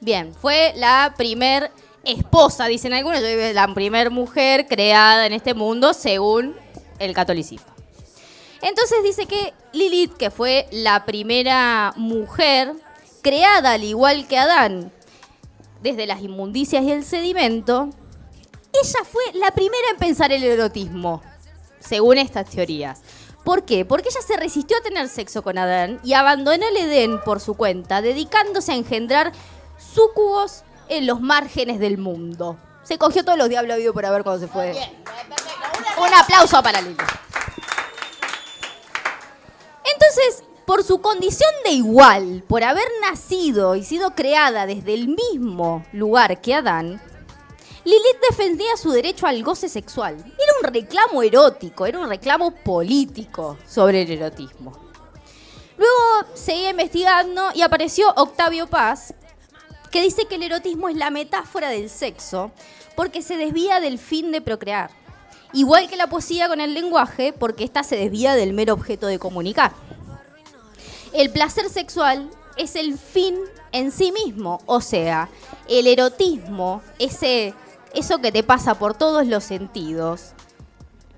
Bien, fue la primer esposa, dicen algunos, la primer mujer creada en este mundo según el catolicismo. Entonces dice que Lilith, que fue la primera mujer creada al igual que Adán, desde las inmundicias y el sedimento, ella fue la primera en pensar el erotismo, según estas teorías. ¿Por qué? Porque ella se resistió a tener sexo con Adán y abandonó el Edén por su cuenta, dedicándose a engendrar súcubos en los márgenes del mundo. Se cogió todos los diablos habido por haber cuando se fue. Un aplauso para Lili. Entonces, por su condición de igual, por haber nacido y sido creada desde el mismo lugar que Adán, Lilith defendía su derecho al goce sexual. Era un reclamo erótico, era un reclamo político sobre el erotismo. Luego seguía investigando y apareció Octavio Paz, que dice que el erotismo es la metáfora del sexo porque se desvía del fin de procrear. Igual que la poesía con el lenguaje, porque ésta se desvía del mero objeto de comunicar. El placer sexual es el fin en sí mismo, o sea, el erotismo, ese, eso que te pasa por todos los sentidos,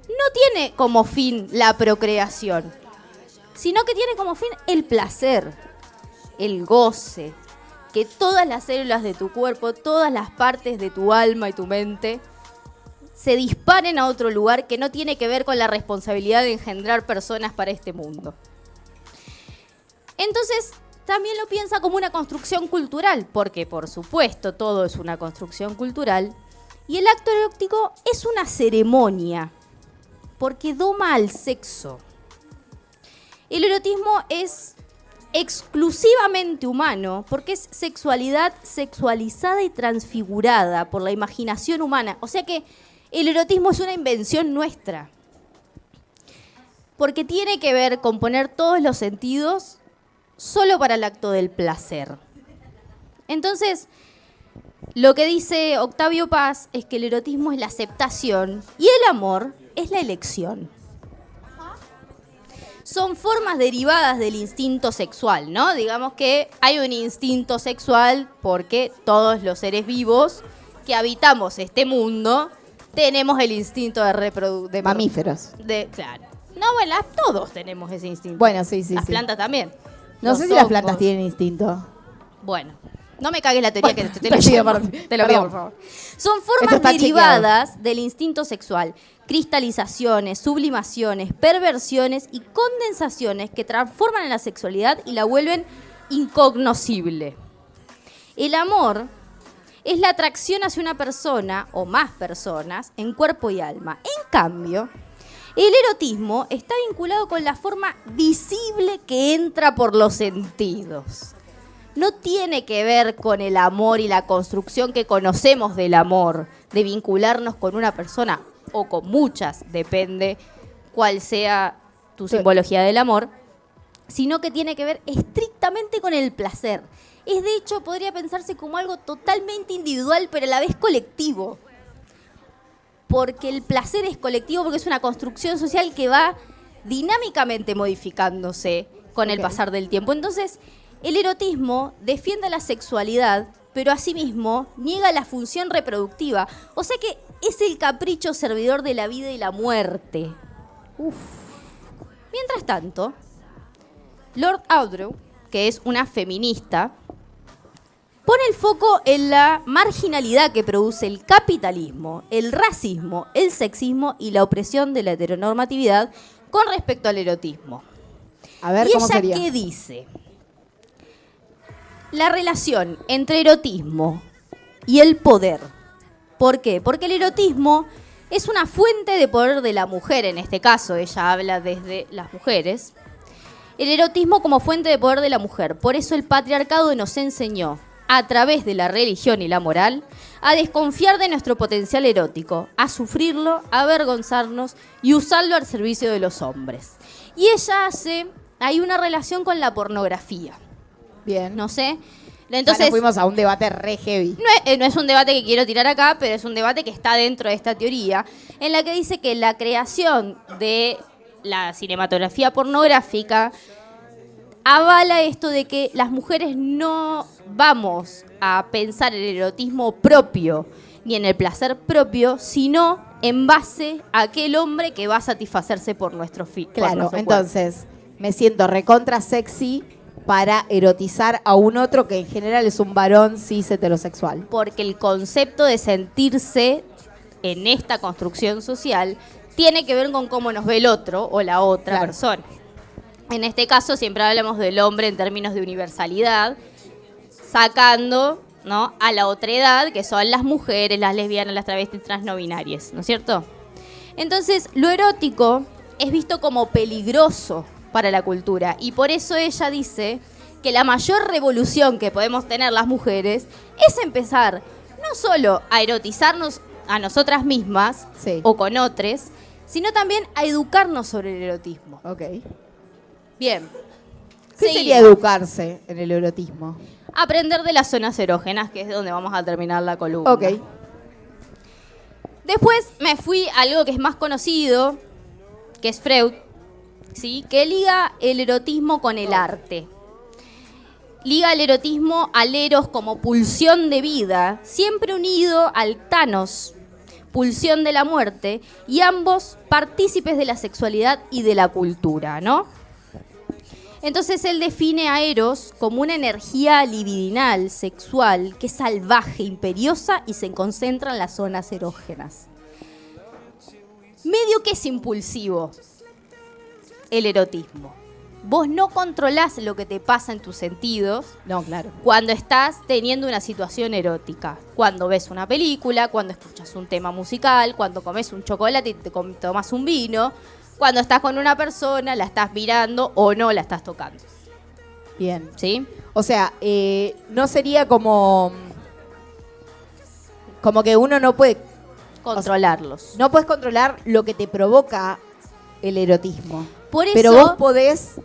no tiene como fin la procreación, sino que tiene como fin el placer, el goce, que todas las células de tu cuerpo, todas las partes de tu alma y tu mente se disparen a otro lugar que no tiene que ver con la responsabilidad de engendrar personas para este mundo. Entonces, también lo piensa como una construcción cultural, porque por supuesto todo es una construcción cultural, y el acto erótico es una ceremonia, porque doma al sexo. El erotismo es exclusivamente humano, porque es sexualidad sexualizada y transfigurada por la imaginación humana. O sea que el erotismo es una invención nuestra. Porque tiene que ver con poner todos los sentidos solo para el acto del placer. Entonces, lo que dice Octavio Paz es que el erotismo es la aceptación y el amor es la elección son formas derivadas del instinto sexual, ¿no? Digamos que hay un instinto sexual porque todos los seres vivos que habitamos este mundo tenemos el instinto de reproducir. Mamíferos. De, claro. No, bueno, las- todos tenemos ese instinto. Bueno, sí, sí, Las sí. plantas también. No Los sé si las plantas tienen instinto. Bueno, no me cagues la teoría Bueno, que te, te te lo pido. Te lo pido, por favor. Son formas derivadas del instinto sexual, cristalizaciones, sublimaciones, perversiones y condensaciones que transforman a la sexualidad y la vuelven incognoscible. El amor es la atracción hacia una persona o más personas en cuerpo y alma. En cambio, el erotismo está vinculado con la forma visible que entra por los sentidos. No tiene que ver con el amor y la construcción que conocemos del amor, de vincularnos con una persona o con muchas, depende cuál sea tu Sí. simbología del amor, sino que tiene que ver estrictamente con el placer. Es de hecho, podría pensarse como algo totalmente individual, pero a la vez colectivo. Porque el placer es colectivo, porque es una construcción social que va dinámicamente modificándose con el pasar del tiempo. Entonces, el erotismo defiende la sexualidad, pero asimismo niega la función reproductiva. O sea que es el capricho servidor de la vida y la muerte. Mientras tanto, Lord Audrew, que es una feminista, pone el foco en la marginalidad que produce el capitalismo, el racismo, el sexismo y la opresión de la heteronormatividad con respecto al erotismo. A ver ¿Y cómo ella sería. qué dice? La relación entre erotismo y el poder. ¿Por qué? Porque el erotismo es una fuente de poder de la mujer, en este caso ella habla desde las mujeres. El erotismo como fuente de poder de la mujer. Por eso el patriarcado nos enseñó, a través de la religión y la moral, a desconfiar de nuestro potencial erótico, a sufrirlo, a avergonzarnos y usarlo al servicio de los hombres. Y ella hace, hay una relación con la pornografía, Bien. no sé. Ya Entonces, nos fuimos a un debate re heavy. no es, eh, no es un debate que quiero tirar acá, pero es un debate que está dentro de esta teoría, en la que dice que la creación de la cinematografía pornográfica avala esto de que las mujeres no vamos a pensar en el erotismo propio ni en el placer propio, sino en base a aquel hombre que va a satisfacerse por nuestro fin. Claro, entonces me siento recontra sexy para erotizar a un otro que en general es un varón cis heterosexual. porque el concepto de sentirse en esta construcción social tiene que ver con cómo nos ve el otro o la otra Claro. persona. En este caso siempre hablamos del hombre en términos de universalidad, sacando ¿no? a la otra edad, que son las mujeres, las lesbianas, las travestis, trans no binarias, ¿no es cierto? Entonces, lo erótico es visto como peligroso para la cultura y por eso ella dice que la mayor revolución que podemos tener las mujeres es empezar no solo a erotizarnos a nosotras mismas Sí. o con otros, sino también a educarnos sobre el erotismo. Ok. Bien. ¿Qué Seguimos. sería educarse en el erotismo? Aprender de las zonas erógenas, que es donde vamos a terminar la columna. Ok. Después me fui a algo que es más conocido, que es Freud, ¿sí? que liga el erotismo con el arte. Liga el erotismo al eros como pulsión de vida, siempre unido al Thanos, pulsión de la muerte, y ambos partícipes de la sexualidad y de la cultura, ¿no? Entonces él define a Eros como una energía libidinal, sexual, que es salvaje, imperiosa y se concentra en las zonas erógenas. Medio que es impulsivo el erotismo. Vos no controlás lo que te pasa en tus sentidos No, claro. cuando estás teniendo una situación erótica. Cuando ves una película, cuando escuchas un tema musical, cuando comes un chocolate y te tomas un vino, cuando estás con una persona, la estás mirando o no la estás tocando. Bien. ¿Sí? O sea, eh, no sería como. Como que uno no puede. Controlarlos. No puedes controlar lo que te provoca el erotismo. Por eso Pero vos podés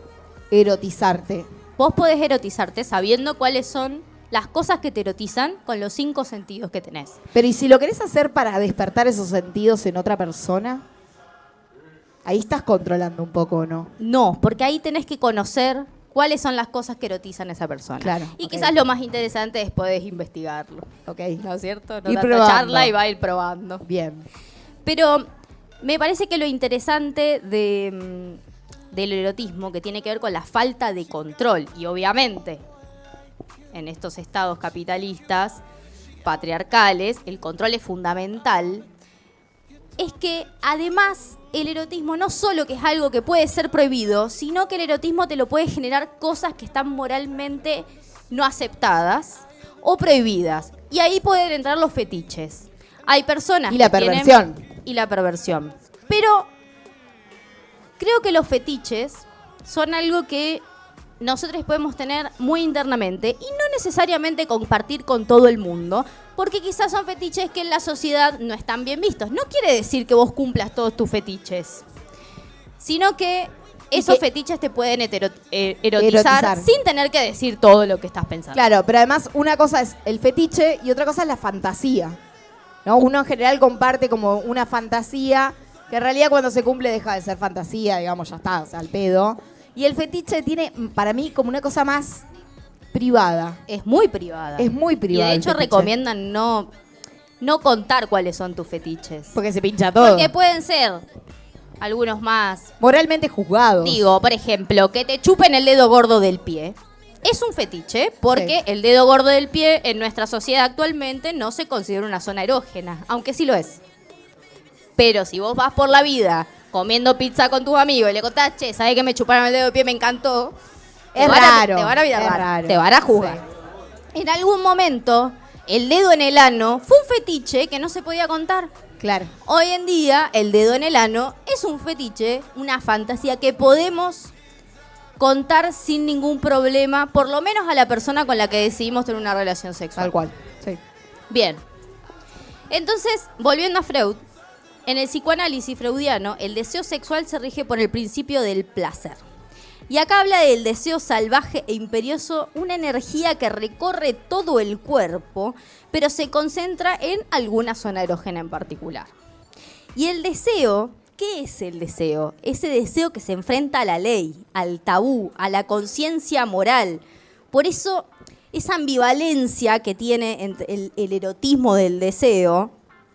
erotizarte. vos podés erotizarte sabiendo cuáles son las cosas que te erotizan con los cinco sentidos que tenés. Pero ¿y si lo querés hacer para despertar esos sentidos en otra persona? Ahí estás controlando un poco, ¿o no? No, porque ahí tenés que conocer cuáles son las cosas que erotizan a esa persona. Claro, Y quizás lo más interesante es poder investigarlo. Ok. ¿No es cierto? No Ir probando. charla y va a ir probando. Bien. Pero Me parece que lo interesante de, mm, del erotismo, que tiene que ver con la falta de control, y obviamente en estos estados capitalistas, patriarcales, el control es fundamental, es que además el erotismo no solo que es algo que puede ser prohibido, sino que el erotismo te lo puede generar cosas que están moralmente no aceptadas o prohibidas. Y ahí pueden entrar los fetiches. Hay personas Y la que tienen-. Y la perversión. Pero creo que los fetiches son algo que nosotros podemos tener muy internamente y no necesariamente compartir con todo el mundo, porque quizás son fetiches que en la sociedad no están bien vistos. No quiere decir que vos cumplas todos tus fetiches, sino que esos que- fetiches te pueden hetero- eh, erotizar, Erotizar. sin tener que decir todo lo que estás pensando. Claro, pero además una cosa es el fetiche y otra cosa es la fantasía. ¿No? Uno en general comparte como una fantasía que en realidad cuando se cumple deja de ser fantasía, digamos, ya está, o sea, al pedo. Y el fetiche tiene mm, para mí como una cosa más privada. Es muy privada. Es muy Y privada. de el hecho recomiendan no, no contar cuáles son tus fetiches. Porque se pincha todo. Porque pueden ser algunos más. Moralmente juzgados. Digo, por ejemplo, que te chupen el dedo gordo del pie. Es un fetiche porque Sí. el dedo gordo del pie en nuestra sociedad actualmente no se considera una zona erógena, aunque sí lo es. Pero si vos vas por la vida comiendo pizza con tus amigos y le contás, che, ¿sabes que me chuparon el dedo del pie? Me encantó. Es te van a- raro, te van a mirar raro, raro. Te van a juzgar. En algún momento, el dedo en el ano fue un fetiche que no se podía contar. Claro. Hoy en día, el dedo en el ano es un fetiche, una fantasía que podemos contar sin ningún problema, por lo menos a la persona con la que decidimos tener una relación sexual. Tal cual. Sí. Bien. Entonces, volviendo a Freud, en el psicoanálisis freudiano, el deseo sexual se rige por el principio del placer. Y acá habla del deseo salvaje e imperioso, una energía que recorre todo el cuerpo, pero se concentra en alguna zona erógena en particular. Y el deseo, ¿qué es el deseo? Ese deseo que se enfrenta a la ley, al tabú, a la conciencia moral. Por eso, esa ambivalencia que tiene el, el erotismo del deseo,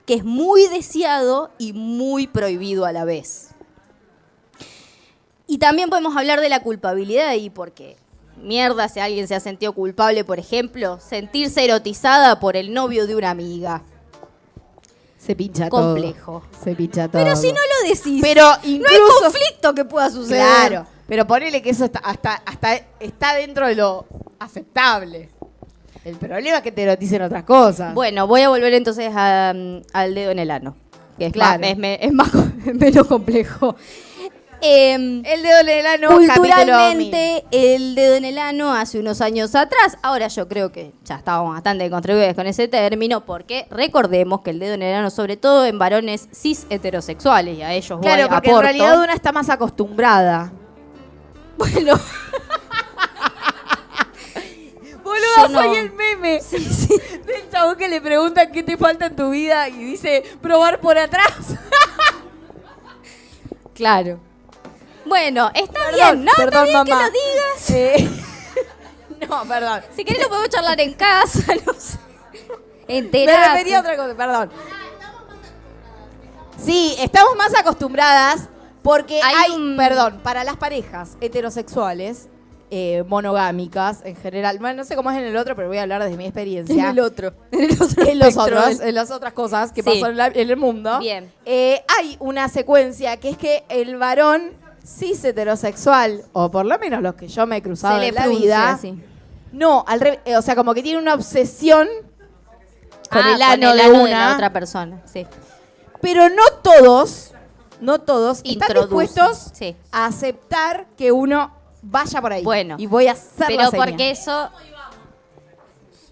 que es muy deseado y muy prohibido a la vez. Y también podemos hablar de la culpabilidad y porque mierda si alguien se ha sentido culpable, por ejemplo, sentirse erotizada por el novio de una amiga. Se pincha Complejo. todo. Se pincha todo. Pero si no lo decís, Pero no hay conflicto que pueda suceder. Claro. Pero ponele que eso está, hasta, hasta está dentro de lo aceptable. El problema es que te eroticen otras cosas. Bueno, voy a volver entonces a, mm, al dedo en el ano. Que es, Claro. más, es, me- es más es menos complejo. Em, el dedo en el ano, Culturalmente, el dedo en el ano hace unos años atrás, ahora yo creo que ya estábamos bastante contribuidos con ese término, porque recordemos que el dedo en el ano, sobre todo en varones cis heterosexuales, y a ellos voy, Claro, porque aporto. en realidad una está más acostumbrada. Bueno, no. soy el meme del chabón que le preguntan qué te falta en tu vida y dice probar por atrás. claro. Bueno, está Perdón, bien, ¿no? perdón, está bien mamá. que lo digas. Eh, no, perdón. Si querés lo podemos charlar en casa, no sé. Me Enterate. refería a otra cosa, perdón. Sí, estamos más acostumbradas porque Hay hay, un- perdón, para las parejas heterosexuales, eh, monogámicas en general, bueno, no sé cómo es en el otro, pero voy a hablar desde mi experiencia. En el otro. En el otro en los otros, en las otras cosas que Sí. pasan en el mundo. Bien. Eh, hay una secuencia que es que el varón cis heterosexual, o por lo menos los que yo me he cruzado Se le en la vida, no, al revés, eh, o sea, como que tiene una obsesión con Ah, el ano de una, la otra persona, sí. pero no todos, no todos están dispuestos sí. a aceptar que uno vaya por ahí. Bueno. y voy a hacer Pero la seña. porque eso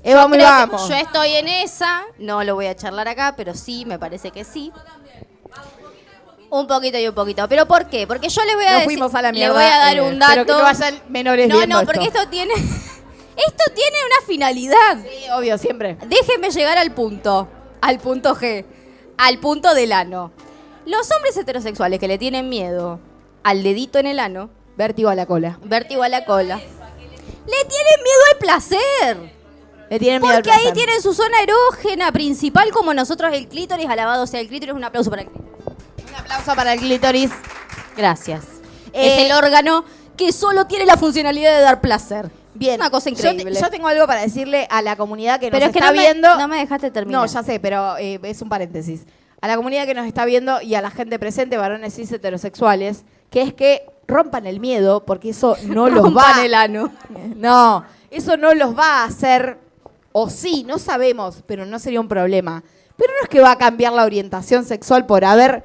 vamos y Creo que vamos. Yo estoy en esa, no lo voy a charlar acá, pero sí, me parece que sí. Un poquito y un poquito. ¿Pero por qué? Porque yo les voy a Nos decir- fuimos a la le mierda. voy a dar eh, un dato. Pero que no vayan menores no, porque esto. esto tiene esto tiene una finalidad. Sí, obvio, siempre. Déjenme llegar al punto, al punto G, al punto del ano. Los hombres heterosexuales que le tienen miedo al dedito en el ano, Vértigo a la cola. vértigo a la cola, le tienen miedo al placer. Le tienen miedo al Porque ahí placer. tienen su zona erógena principal, como nosotros el clítoris, alabado sea el clítoris, un aplauso para el clítoris. Un aplauso para el clítoris. Gracias. Eh, es el órgano que solo tiene la funcionalidad de dar placer. Bien. Una cosa increíble. Yo, tengo algo para decirle a la comunidad que pero nos es que está no me, viendo. no me dejaste terminar. No, ya sé, pero eh, es un paréntesis. A la comunidad que nos está viendo y a la gente presente, varones cis heterosexuales, que es que rompan el miedo, porque eso no los va. el ano. No, eso no los va a hacer, o sí, no sabemos, pero no sería un problema. Pero no es que va a cambiar la orientación sexual por haber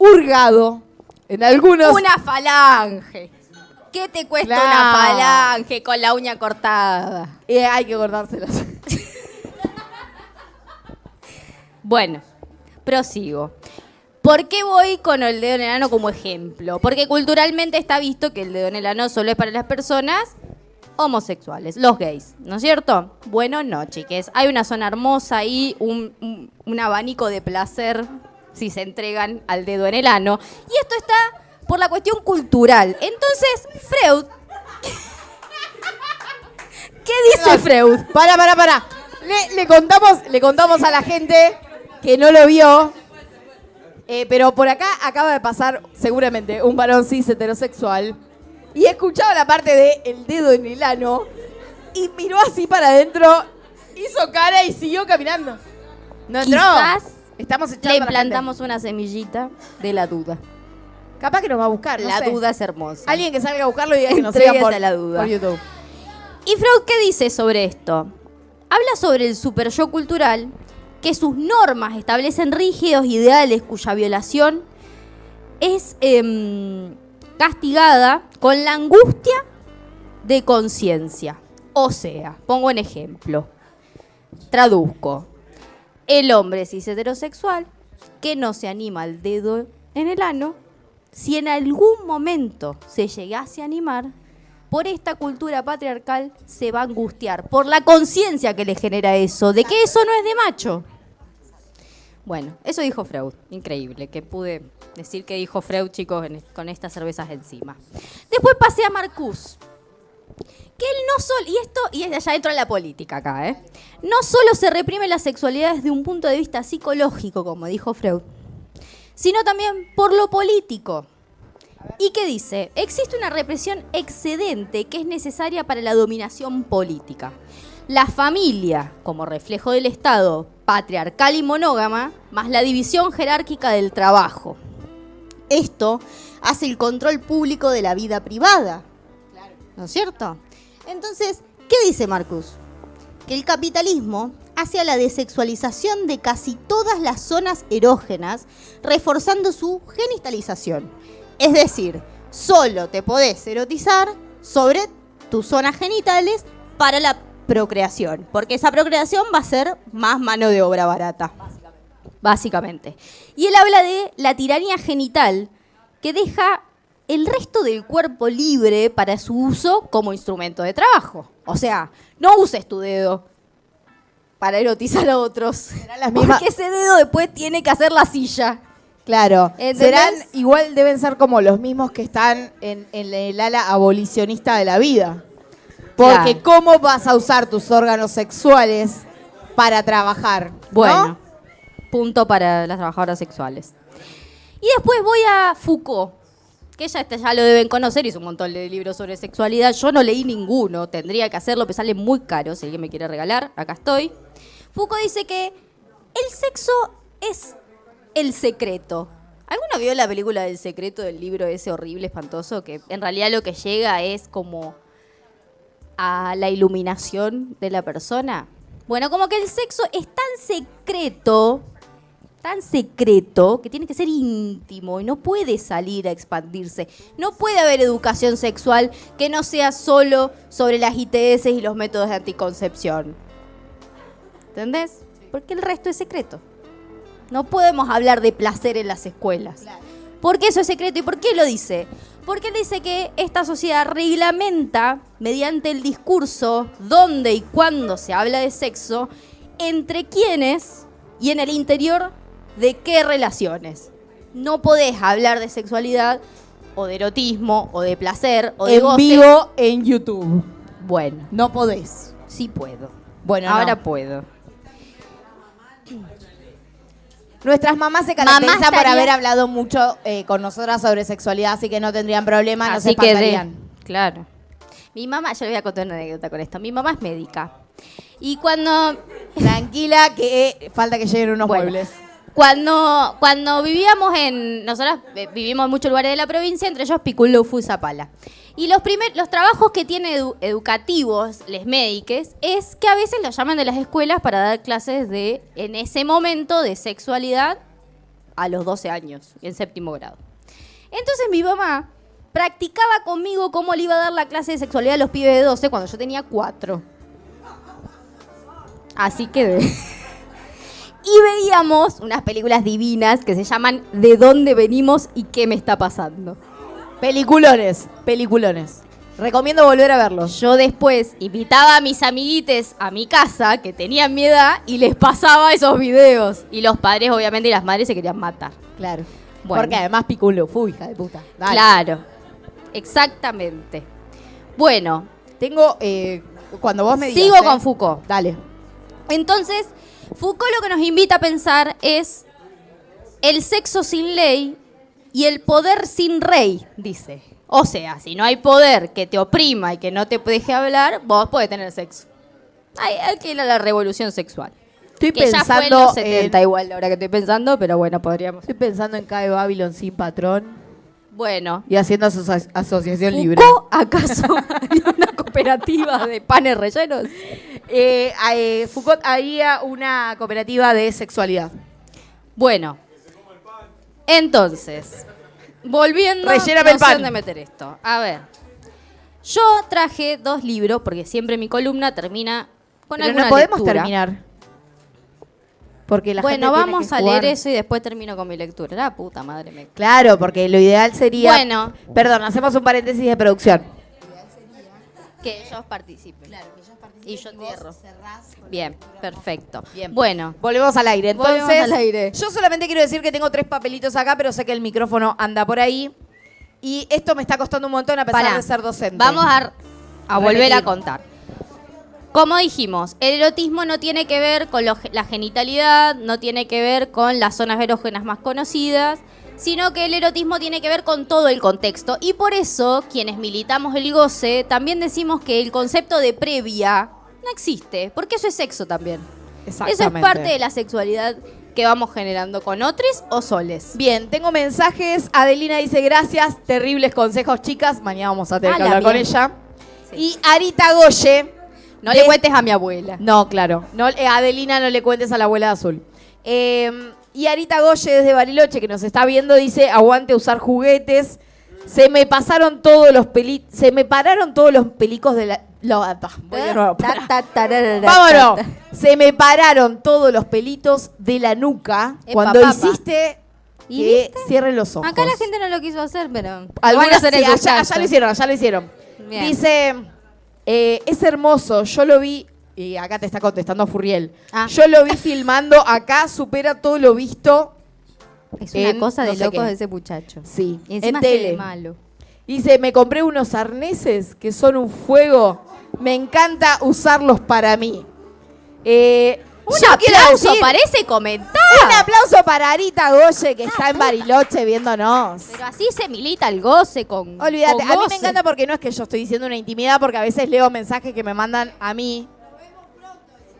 hurgado en algunos. Una falange. ¿Qué te cuesta Claro. una falange con la uña cortada? Eh, hay que cortárselas. Bueno, prosigo. ¿Por qué voy con el dedo en el ano como ejemplo? Porque culturalmente está visto que el dedo en el ano solo es para las personas homosexuales, los gays, ¿no es cierto? Bueno, no, chiques. Hay una zona hermosa ahí, un, un- un abanico de placer si se entregan al dedo en el ano. Y esto está por la cuestión cultural. Entonces, Freud... ¿Qué dice Freud? Para, para, para. Le, le contamos, le contamos a la gente que no lo vio. eh, pero por acá acaba de pasar seguramente un varón cis heterosexual. Y escuchaba la parte de el dedo en el ano. Y miró así para adentro. Hizo cara y siguió caminando. No entró. Quizás Estamos echando Le a la implantamos una semillita de la duda. Capaz que nos va a buscar. no La sé. duda es hermosa. Alguien que salga a buscarlo y diga que nos siga por, la duda. por YouTube. ¿Y Freud qué dice sobre esto? Habla sobre el super yo cultural, que sus normas establecen rígidos ideales cuya violación es em, castigada con la angustia de conciencia. O sea, pongo un ejemplo. Traduzco. El hombre cis heterosexual que no se anima al dedo en el ano, si en algún momento se llegase a animar, por esta cultura patriarcal se va a angustiar, por la conciencia que le genera eso, de que eso no es de macho. Bueno, eso dijo Freud. Increíble, que pude decir que dijo Freud, chicos, con estas cervezas encima. Después pasé a Marcus. Que él no solo, y esto, y es allá dentro de la política acá, ¿eh? No solo se reprime la sexualidad desde un punto de vista psicológico, como dijo Freud, sino también por lo político. ¿Y qué dice? Existe una represión excedente que es necesaria para la dominación política. La familia, como reflejo del Estado patriarcal y monógama, más la división jerárquica del trabajo. Esto hace el control público de la vida privada. ¿No es cierto? Entonces, ¿qué dice Marcus? Que el capitalismo hace a la desexualización de casi todas las zonas erógenas, reforzando su genitalización. Es decir, solo te podés erotizar sobre tus zonas genitales para la procreación, porque esa procreación va a ser más mano de obra barata. Básicamente. Y él habla de la tiranía genital que deja el resto del cuerpo libre para su uso como instrumento de trabajo. O sea, no uses tu dedo para erotizar a otros. las mismas- Porque ese dedo después tiene que hacer la silla. Claro. ¿Entendés? Serán, igual deben ser como los mismos que están en, en el ala abolicionista de la vida. Porque Claro. ¿cómo vas a usar tus órganos sexuales para trabajar? ¿no? Bueno, punto para las trabajadoras sexuales. Y después voy a Foucault, que ya, este ya lo deben conocer, hizo un montón de libros sobre sexualidad. Yo no leí ninguno, tendría que hacerlo, pero sale muy caro. Si alguien me quiere regalar, acá estoy. Foucault dice que el sexo es el secreto. ¿Alguno vio la película del secreto del libro ese horrible, espantoso? Que en realidad lo que llega es como a la iluminación de la persona. Bueno, como que el sexo es tan secreto, tan secreto, que tiene que ser íntimo y no puede salir a expandirse. No puede haber educación sexual que no sea solo sobre las ITS y los métodos de anticoncepción. ¿Entendés? Porque el resto es secreto. No podemos hablar de placer en las escuelas. ¿Por qué eso es secreto? ¿Y por qué lo dice? Porque él dice que esta sociedad reglamenta, mediante el discurso, dónde y cuándo se habla de sexo, entre quiénes y en el interior de qué relaciones. No podés hablar de sexualidad o de erotismo o de placer o de En goce. vivo en YouTube. Bueno, No podés. sí puedo. Bueno, Ahora no. puedo. Nuestras mamás se caracterizan por estaría- haber hablado mucho eh, con nosotras sobre sexualidad, así que no tendrían problema, no se Así que de- claro. Mi mamá, yo le voy a contar una anécdota con esto. Mi mamá es médica. Y cuando Tranquila que eh, falta que lleguen unos Bueno, muebles. Cuando, cuando vivíamos en. Nosotros eh, vivimos en muchos lugares de la provincia, entre ellos Piculufú Zapala. Y los, primer, los trabajos que tiene edu- educativos, les médiques, es que a veces los llaman de las escuelas para dar clases de, en ese momento, de sexualidad a los 12 años, en séptimo grado. Entonces mi mamá practicaba conmigo cómo le iba a dar la clase de sexualidad a los pibes de 12 cuando yo tenía 4. Así que... y veíamos unas películas divinas que se llaman ¿De dónde venimos y qué me está pasando? Peliculones, peliculones. Recomiendo volver a verlos. Yo después invitaba a mis amiguites a mi casa, que tenían mi edad, y les pasaba esos videos. Y los padres, obviamente, y las madres se querían matar. Claro. Bueno. Porque además Piculo, fui, hija de puta. Dale. Claro. Exactamente. Bueno, Tengo, eh, cuando vos me digas. sigo eh, con Foucault. Dale. Entonces, Foucault lo que nos invita a pensar es el sexo sin ley y el poder sin rey, dice. O sea, si no hay poder que te oprima y que no te deje hablar, vos podés tener sexo. Hay, hay que ir a la revolución sexual. Estoy que ya fue en pensando los 70 en- igual, ahora que estoy pensando, pero bueno, podríamos. Estoy pensando en Cae Babylon sin patrón Bueno, y haciendo aso- asociación libre. ¿Foucault acaso haría una cooperativa de panes rellenos? Eh, eh, Foucault haría una cooperativa de sexualidad. Bueno, entonces, volviendo Relléname sé pan. dónde meter esto. A ver, yo traje dos libros porque siempre mi columna termina con Pero alguna no podemos lectura. terminar. Porque la Bueno, gente tiene vamos que a jugar. leer eso y después termino con mi lectura. La puta madre me. Claro, porque lo ideal sería. Bueno. Perdón, hacemos un paréntesis de producción. Que ellos participen. Y yo cierro. Bien, perfecto. Bien. Bueno, Volvemos al aire. Entonces, Volvemos al aire. yo solamente quiero decir que tengo tres papelitos acá, pero sé que el micrófono anda por ahí. Y esto me está costando un montón a pesar Pará. de ser docente. Vamos a, a volver a contar. Como dijimos, el erotismo no tiene que ver con lo- la genitalidad, no tiene que ver con las zonas erógenas más conocidas, sino que el erotismo tiene que ver con todo el contexto. Y por eso, quienes militamos el goce, también decimos que el concepto de previa no existe, porque eso es sexo también. Eso es Exactamente. parte de la sexualidad que vamos generando con otros o soles. Bien, tengo mensajes. Adelina dice gracias, terribles consejos, chicas. Mañana vamos a tener que hablar con ella. Sí. Y Arita Goye. No le cuentes a mi abuela. No, claro. No, eh, Adelina, no le cuentes a la abuela de azul. Eh, y Arita Goye desde Bariloche, que nos está viendo, dice, aguante usar juguetes. Se me pasaron todos los peli... Se me pararon todos los pelicos de la... lo- ah, voy de nuevo. Ta, ta, Vámonos. Se me pararon todos los pelitos de la nuca Epa, cuando papa. hiciste ¿Y que viste? cierren los ojos. Acá la gente no lo quiso hacer, pero. lo van a Algunas hacer sí, en su allá, lo hicieron, allá lo hicieron. Bien. Dice, eh, es hermoso, yo lo vi, y acá te está contestando Furriel, Ah. yo lo vi filmando, acá supera todo lo visto, Es una en cosa de no sé locos de ese muchacho. sí, Y encima en tele. malo. Dice, me compré unos arneses que son un fuego, me encanta usarlos para mí. Eh, Un aplauso decir, para ese comentario. Un aplauso para Arita Goye, que está en Bariloche viéndonos. Pero así se milita el goce con. Olvídate, con a mí me encanta porque no es que yo estoy diciendo una intimidad, porque a veces leo mensajes que me mandan a mí.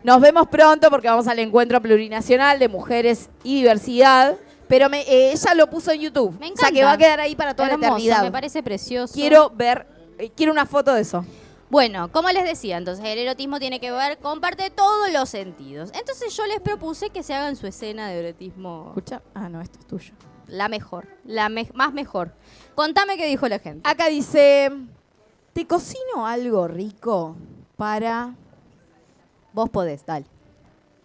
Nos vemos pronto porque vamos al encuentro plurinacional de mujeres y diversidad. Pero me- eh, ella lo puso en YouTube. Me O sea que encanta. va a quedar ahí para toda Hermoso, la eternidad. Me parece precioso. Quiero ver, eh, quiero una foto de eso. Bueno, como les decía, entonces el erotismo tiene que ver con parte de todos los sentidos. Entonces yo les propuse que se hagan su escena de erotismo Escucha. Ah, no, esto es tuyo. la mejor, la me- más mejor. Contame qué dijo la gente. Acá dice, ¿te cocino algo rico para...? Vos podés, dale.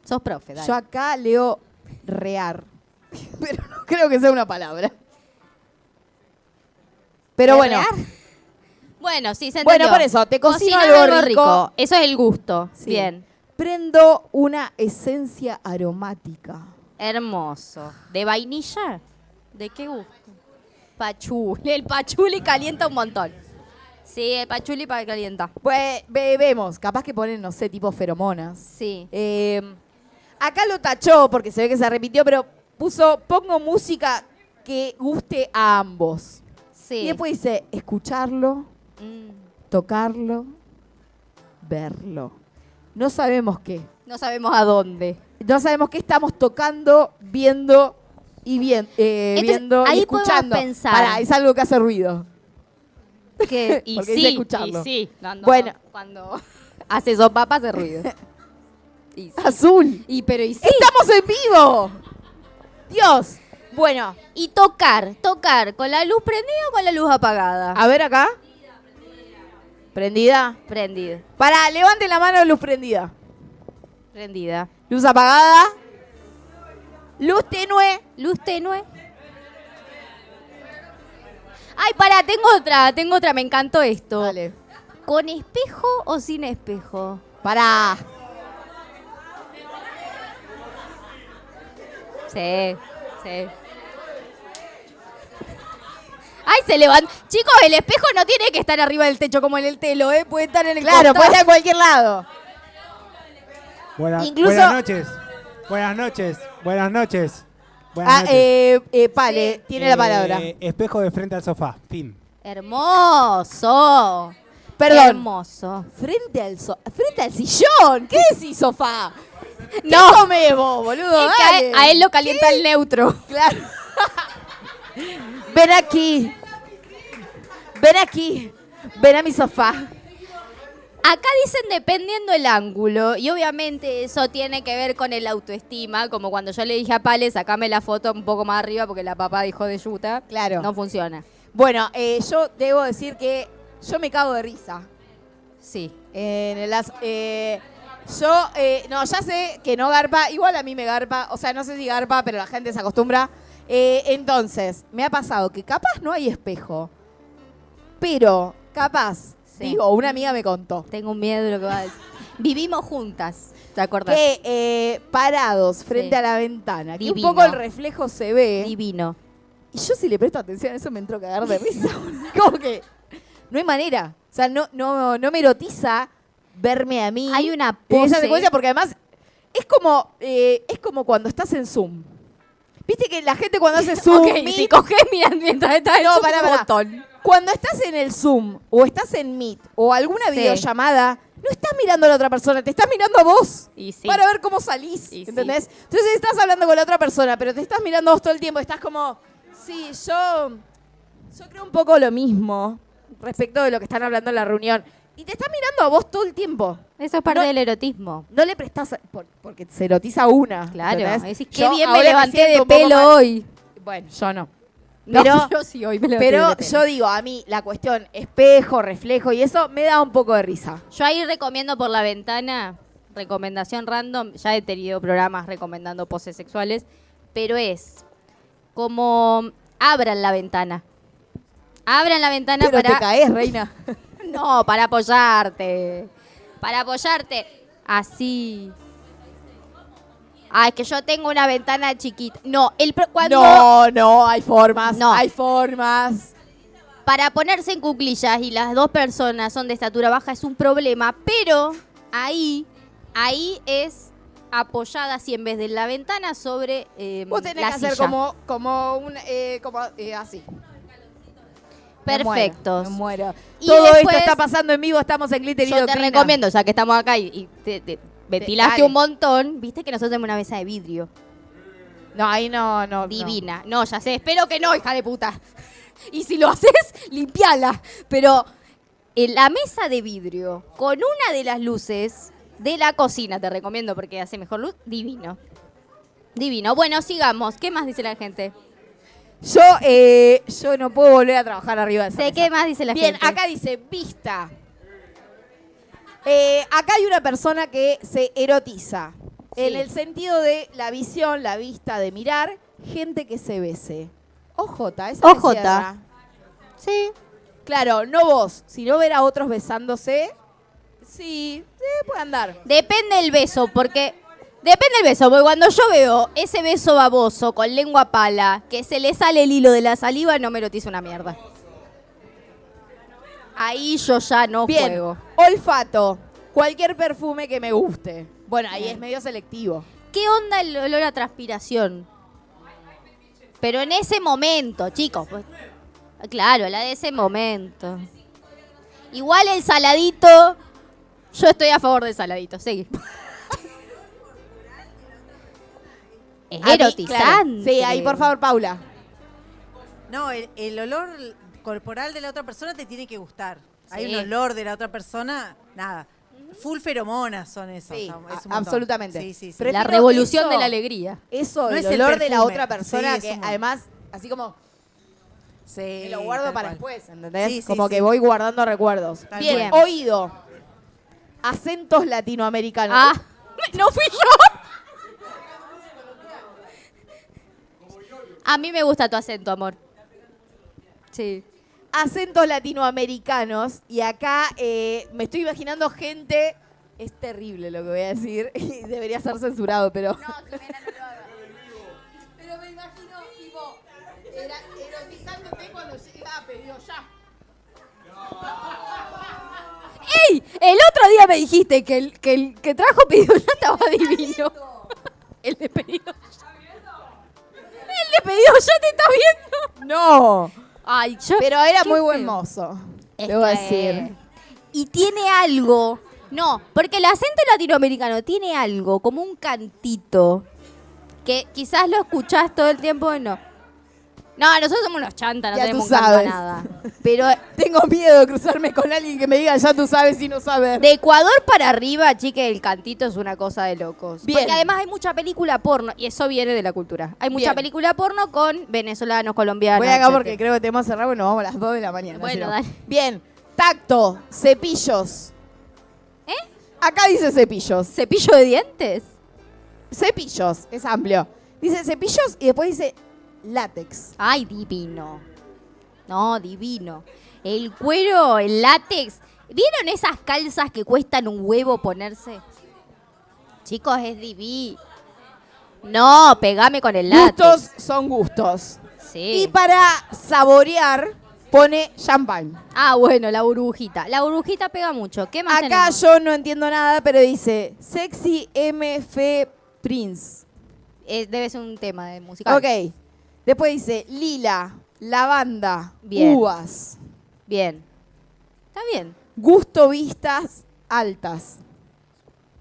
Sos profe, dale. Yo acá leo rear. Pero no creo que sea una palabra. Pero bueno. ¿Rear? Bueno, sí, se Bueno, entendió. por eso, te cocino Cocinar algo rico. Eso es el gusto. Sí. Bien. Prendo una esencia aromática. Hermoso. ¿De vainilla? ¿De qué gusto? Pachuli. El pachuli calienta un montón. Sí, el pachuli pa- calienta. Pues ve- vemos, capaz que ponen, no sé, tipo feromonas. Sí. Eh, acá lo tachó porque se ve que se repitió, pero puso, pongo música que guste a ambos. Sí. Y después dice, escucharlo, Mm. tocarlo, verlo. No sabemos qué. No sabemos a dónde. No sabemos qué estamos tocando, viendo y bien, eh, Entonces, viendo y ahí podemos escuchando. pensar. Pará, es algo que hace ruido. Que, y Porque sí, escucharlo. y sí. Cuando, Bueno. Cuando hace sopa hace ruido. Y, sí. Azul. Y, pero y sí. ¡Estamos en vivo! Dios. Bueno, Y tocar, tocar, ¿con la luz prendida o con la luz apagada? a ver acá. ¿Prendida? Prendida, Pará, levante la mano, luz prendida. prendida. Luz apagada. Luz tenue. Luz tenue. Ay, pará, tengo otra, tengo otra, me encantó esto. Dale. ¿Con espejo o sin espejo? Pará. Sí, sí. Ay, se levantó. Chicos, el espejo no tiene que estar arriba del techo como en el telo, ¿eh? Puede estar en el Claro, costado. puede estar en cualquier lado. Buena- Incluso- Buenas noches. Buenas noches. Buenas noches. Buenas Ah, noches. eh, eh, Pale, tiene la Eh, palabra. Espejo de frente al sofá. Fin. Hermoso. Perdón. Hermoso. Frente al, so- frente al sillón. ¿Qué decís, sofá? ¿Qué No. comés vos, boludo? Es que Dale. a, a él lo calienta el neutro. Claro. Ven aquí. Ven aquí. Ven a mi sofá. Acá dicen dependiendo el ángulo y obviamente eso tiene que ver con el autoestima, como cuando yo le dije a Pale, sacame la foto un poco más arriba porque la papá dijo de yuta. Claro. No funciona. Bueno, eh, yo debo decir que yo me cago de risa. Sí. En el as- eh, yo, eh, no, ya sé que no garpa, igual a mí me garpa, o sea, no sé si garpa, pero la gente se acostumbra. Eh, entonces, me ha pasado que capaz no hay espejo, pero capaz, Sí. digo, una amiga me contó, Tengo un miedo de lo que va a decir. Vivimos juntas, ¿te acordás? que eh, parados frente Sí. a la ventana, que Divino. un poco el reflejo se ve, Divino. y yo si le presto atención a eso me entro a cagar de risa. Como que no hay manera, o sea, no, no, no me erotiza verme a mí. Hay una en esa pose. secuencia porque además es como eh, es como cuando estás en Zoom. Viste que la gente cuando hace Zoom, Ok, Meet, si coges mirando mientras estás en No, su pará, pará. botón. cuando estás en el Zoom o estás en Meet o alguna Sí. videollamada, no estás mirando a la otra persona, te estás mirando a vos. Y sí. Para ver cómo salís, Y sí. ¿entendés? Entonces estás hablando con la otra persona, pero te estás mirando a vos todo el tiempo, estás como, sí, yo yo creo un poco lo mismo respecto de lo que están hablando en la reunión. Y te estás mirando a vos todo el tiempo. Eso es parte No- del erotismo. No le prestás, por- porque se erotiza una. Claro. ¿entendés? Decís, qué Yo bien ahora me levanté siento de un poco pelo más- hoy. Bueno, yo no. No, Pero- yo sí hoy me levanté Pero de pelo. yo digo, a mí la cuestión espejo, reflejo y eso me da un poco de risa. Yo ahí recomiendo por la ventana, recomendación random, ya he tenido programas recomendando poses sexuales, pero es como abran la ventana. Abran la ventana Pero para... te caes, reina. No, para apoyarte. Para apoyarte. Así. Ah, es que yo tengo una ventana chiquita. No, el pro- cuando No, no, hay formas. No. Hay formas. para ponerse en cuclillas y las dos personas son de estatura baja es un problema, pero ahí, ahí es apoyada así en vez de la ventana sobre eh, Vos tenés la que hacer silla. como, como un, eh, como eh, así. Me muero, Perfectos. Me muero. Y Todo después- esto está pasando en vivo, estamos en Glitter y Yo te recomiendo, ya que estamos acá y, y te, te ventilaste un montón, viste que nosotros tenemos una mesa de vidrio. No, ahí no, no. no. Divina. No. ya sé, espero que no, hija de puta. Y si lo haces, limpiala. Pero en la mesa de vidrio, con una de las luces de la cocina, te recomiendo porque hace mejor luz, divino. Divino. Bueno, sigamos. ¿Qué más dice la gente? Yo, eh, yo no puedo volver a trabajar arriba de esa Sé mesa. qué más dice la Bien, gente. acá dice vista. Eh, acá hay una persona que se erotiza. En el sentido de la visión, la vista, de mirar, gente que se bese. OJ, esa OJ. Sí. Claro, no vos, sino ver a otros besándose. Sí, sí, puede andar. Depende el beso, porque. Depende el beso, porque cuando yo veo ese beso baboso con lengua pala, que se le sale el hilo de la saliva, no me erotiza una mierda. Ahí yo ya no Bien, juego. olfato. Cualquier perfume que me guste. Bueno, ahí es medio selectivo. ¿Qué onda el olor a transpiración? Pero en ese momento, chicos. pues, claro, la de ese momento. Igual el saladito. Yo estoy a favor del saladito, sí. Es A mí, claro. erotizante. Sí, ahí por favor, Paula. No, el, el olor corporal de la otra persona te tiene que gustar. Hay un olor de la otra persona, nada. Full feromonas son esos. Sí, o sea, es absolutamente. Sí, sí, La revolución eso. de la alegría. Eso, No el es el olor de la otra persona que además, así como Sí, me lo guardo para cual. después, ¿entendés? Sí, sí, como sí. que voy guardando recuerdos. Tal Bien, cual. oído. Acentos latinoamericanos. Ah, no fui yo. A mí me gusta tu acento, amor. Sí. Acentos latinoamericanos. Y acá eh, me estoy imaginando gente. Es terrible lo que voy a decir. Y debería ser censurado, pero. Pero me imagino, tipo, erotizándote cuando llega a pedido ya. ¡Ey! El otro día me dijiste que el que, el que trajo pedido ya estaba divino. El de pedido ya. El de pedido ya te está viendo. No. Ay, yo. Pero era muy buen mozo. Es Debo que- decir. Y tiene algo. No, porque el acento latinoamericano tiene algo, como un cantito. Que quizás lo escuchás todo el tiempo y no. No, nosotros somos unos chantas, no Ya tenemos tú sabes. nada. Pero Tengo miedo de cruzarme con alguien que me diga, ya tú sabes y no sabes. de Ecuador para arriba, chique, el cantito es una cosa de locos. Bien. Porque además hay mucha película porno, y eso viene de la cultura. Hay mucha Bien. película porno con venezolanos, colombianos. Voy acá etcétera. porque creo que tenemos cerrado y nos vamos a las 2 de la mañana. Bueno, si no. dale. Bien, tacto, cepillos. ¿Eh? Acá dice cepillos. ¿Cepillo de dientes? Cepillos, es amplio. Dice cepillos y después dice látex. Ay, divino. No, divino. El cuero, el látex. ¿Vieron esas calzas que cuestan un huevo ponerse? Chicos, es divino. No, pegame con el látex. Gustos son gustos. Sí. Y para saborear pone champagne. Ah, bueno, la burbujita. La burbujita pega mucho. ¿Qué más Acá tenemos? yo no entiendo nada, pero dice sexy MF Prince. Eh, debe ser un tema de música. Ok. Después dice lila, lavanda, Bien. uvas, Bien. Está bien. gusto vistas altas.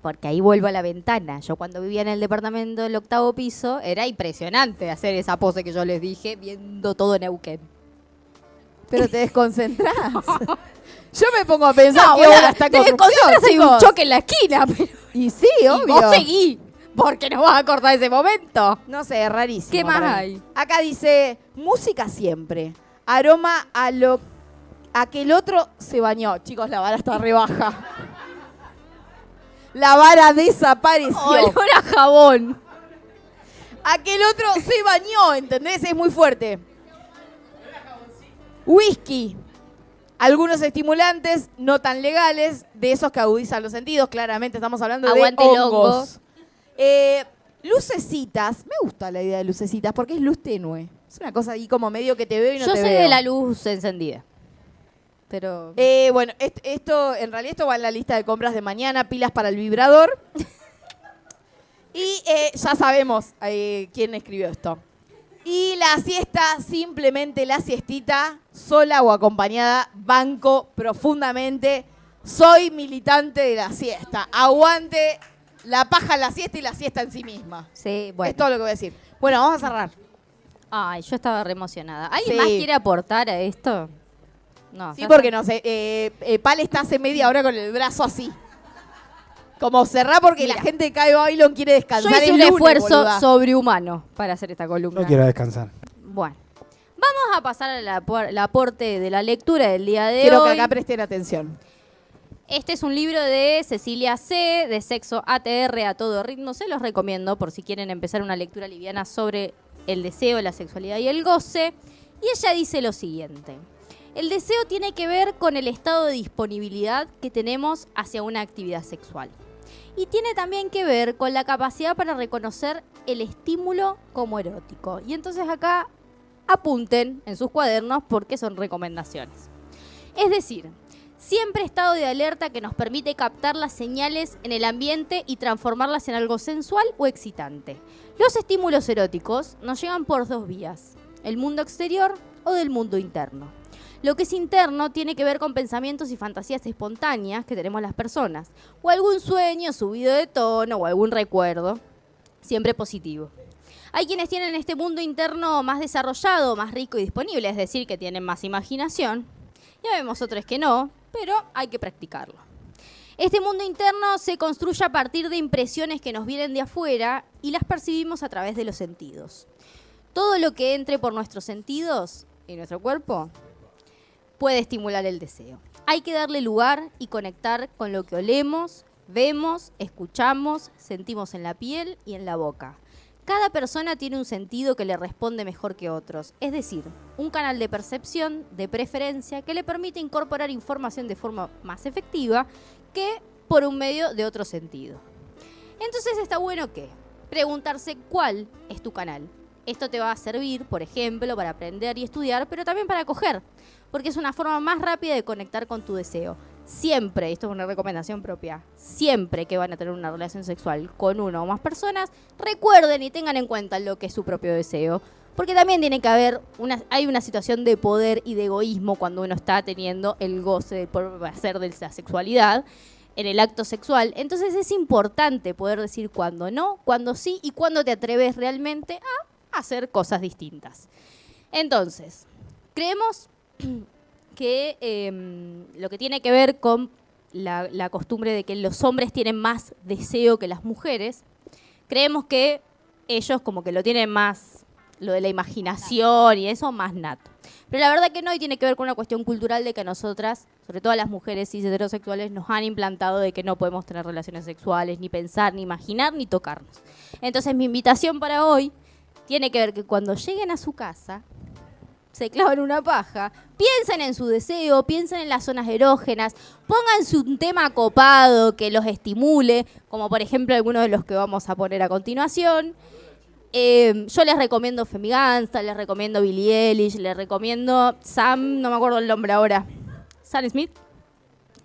Porque ahí vuelvo a la ventana. Yo cuando vivía en el departamento del octavo piso, era impresionante hacer esa pose que yo les dije, viendo todo Neuquén. Pero te desconcentrás. Yo me pongo a pensar No, que ahora está te desconcentras, hay un choque en la esquina, pero Y sí, y obvio. vos seguí, porque no vas a acordar ese momento. No sé, es rarísimo. ¿Qué más para mí. hay? Acá dice música siempre. Aroma a lo a que el otro se bañó. Chicos, la vara está rebaja. La vara desapareció. Olor a jabón. A que el otro se bañó, ¿entendés? Es muy fuerte. Whisky. Algunos estimulantes no tan legales, de esos que agudizan los sentidos. Claramente estamos hablando Aguante de hongos. Eh, lucecitas. Me gusta la idea de lucecitas porque es luz tenue. Es una cosa ahí como medio que te veo y no Yo te soy veo. de la luz encendida. Pero. Eh, bueno, est- esto, en realidad esto va en la lista de compras de mañana, pilas para el vibrador. y eh, ya sabemos eh, quién escribió esto. Y la siesta, simplemente la siestita, sola o acompañada, banco profundamente. Soy militante de la siesta. Aguante la paja, la siesta y la siesta en sí misma. sí, bueno. Es todo lo que voy a decir. Bueno, vamos a cerrar. Ay, yo estaba re emocionada. ¿Alguien Sí. más quiere aportar a esto? No. Sí, ya porque no sé, eh, eh, Pal está hace media hora con el brazo así. Como cerrar porque Mira. la gente de Caio Bailon quiere Yo descansar hice el un lunes, esfuerzo boluda. sobrehumano para hacer esta columna. No quiero descansar. Bueno. Vamos a pasar al aporte de la lectura del día de Quiero que hoy. acá presten atención. Este es un libro de Cecilia C. de Sexo ATR a todo ritmo. Se los recomiendo por si quieren empezar una lectura liviana sobre el deseo, la sexualidad y el goce. Y ella dice lo siguiente. El deseo tiene que ver con el estado de disponibilidad que tenemos hacia una actividad sexual. Y tiene también que ver con la capacidad para reconocer el estímulo como erótico. Y entonces acá apunten en sus cuadernos porque son recomendaciones. Es decir, siempre estado de alerta que nos permite captar las señales en el ambiente y transformarlas en algo sensual o excitante. Los estímulos eróticos nos llegan por dos vías. ¿El mundo exterior o del mundo interno? Lo que es interno tiene que ver con pensamientos y fantasías espontáneas que tenemos las personas, o algún sueño subido de tono o algún recuerdo, siempre positivo. Hay quienes tienen este mundo interno más desarrollado, más rico y disponible, es decir, que tienen más imaginación. Ya vemos otros que no, pero hay que practicarlo. Este mundo interno se construye a partir de impresiones que nos vienen de afuera y las percibimos a través de los sentidos. Todo lo que entre por nuestros sentidos en nuestro cuerpo puede estimular el deseo. Hay que darle lugar y conectar con lo que olemos, vemos, escuchamos, sentimos en la piel y en la boca. Cada persona tiene un sentido que le responde mejor que otros, es decir, un canal de percepción, de preferencia, que le permite incorporar información de forma más efectiva que por un medio de otro sentido. Entonces está bueno que preguntarse cuál es tu canal. Esto te va a servir, por ejemplo, para aprender y estudiar, pero también para coger, porque es una forma más rápida de conectar con tu deseo siempre, esto es una recomendación propia, siempre que van a tener una relación sexual con una o más personas, recuerden y tengan en cuenta lo que es su propio deseo. Porque también tiene que haber una, hay una situación de poder y de egoísmo cuando uno está teniendo el goce por hacer de la sexualidad en el acto sexual. Entonces es importante poder decir cuándo no, cuándo sí y cuándo te atreves realmente a hacer cosas distintas. Entonces, creemos que em, lo que tiene que ver con la, costumbre de que los hombres tienen más deseo que las mujeres, creemos que ellos como que lo tienen más, lo de la imaginación y eso, más nato. Pero la verdad que no, y tiene que ver con una cuestión cultural de que nosotras, sobre todo las mujeres cis heterosexuales, nos han implantado de que no podemos tener relaciones sexuales, ni pensar, ni imaginar, ni tocarnos. Entonces mi invitación para hoy tiene que ver que cuando lleguen a su casa, se clavan una paja, piensen en su deseo, piensen en las zonas erógenas, pónganse un tema copado que los estimule, como por ejemplo algunos de los que vamos a poner a continuación. Eh, yo les recomiendo Femigansta, les recomiendo Billie Eilish, les recomiendo Sam, no me acuerdo el nombre ahora, Sam Smith,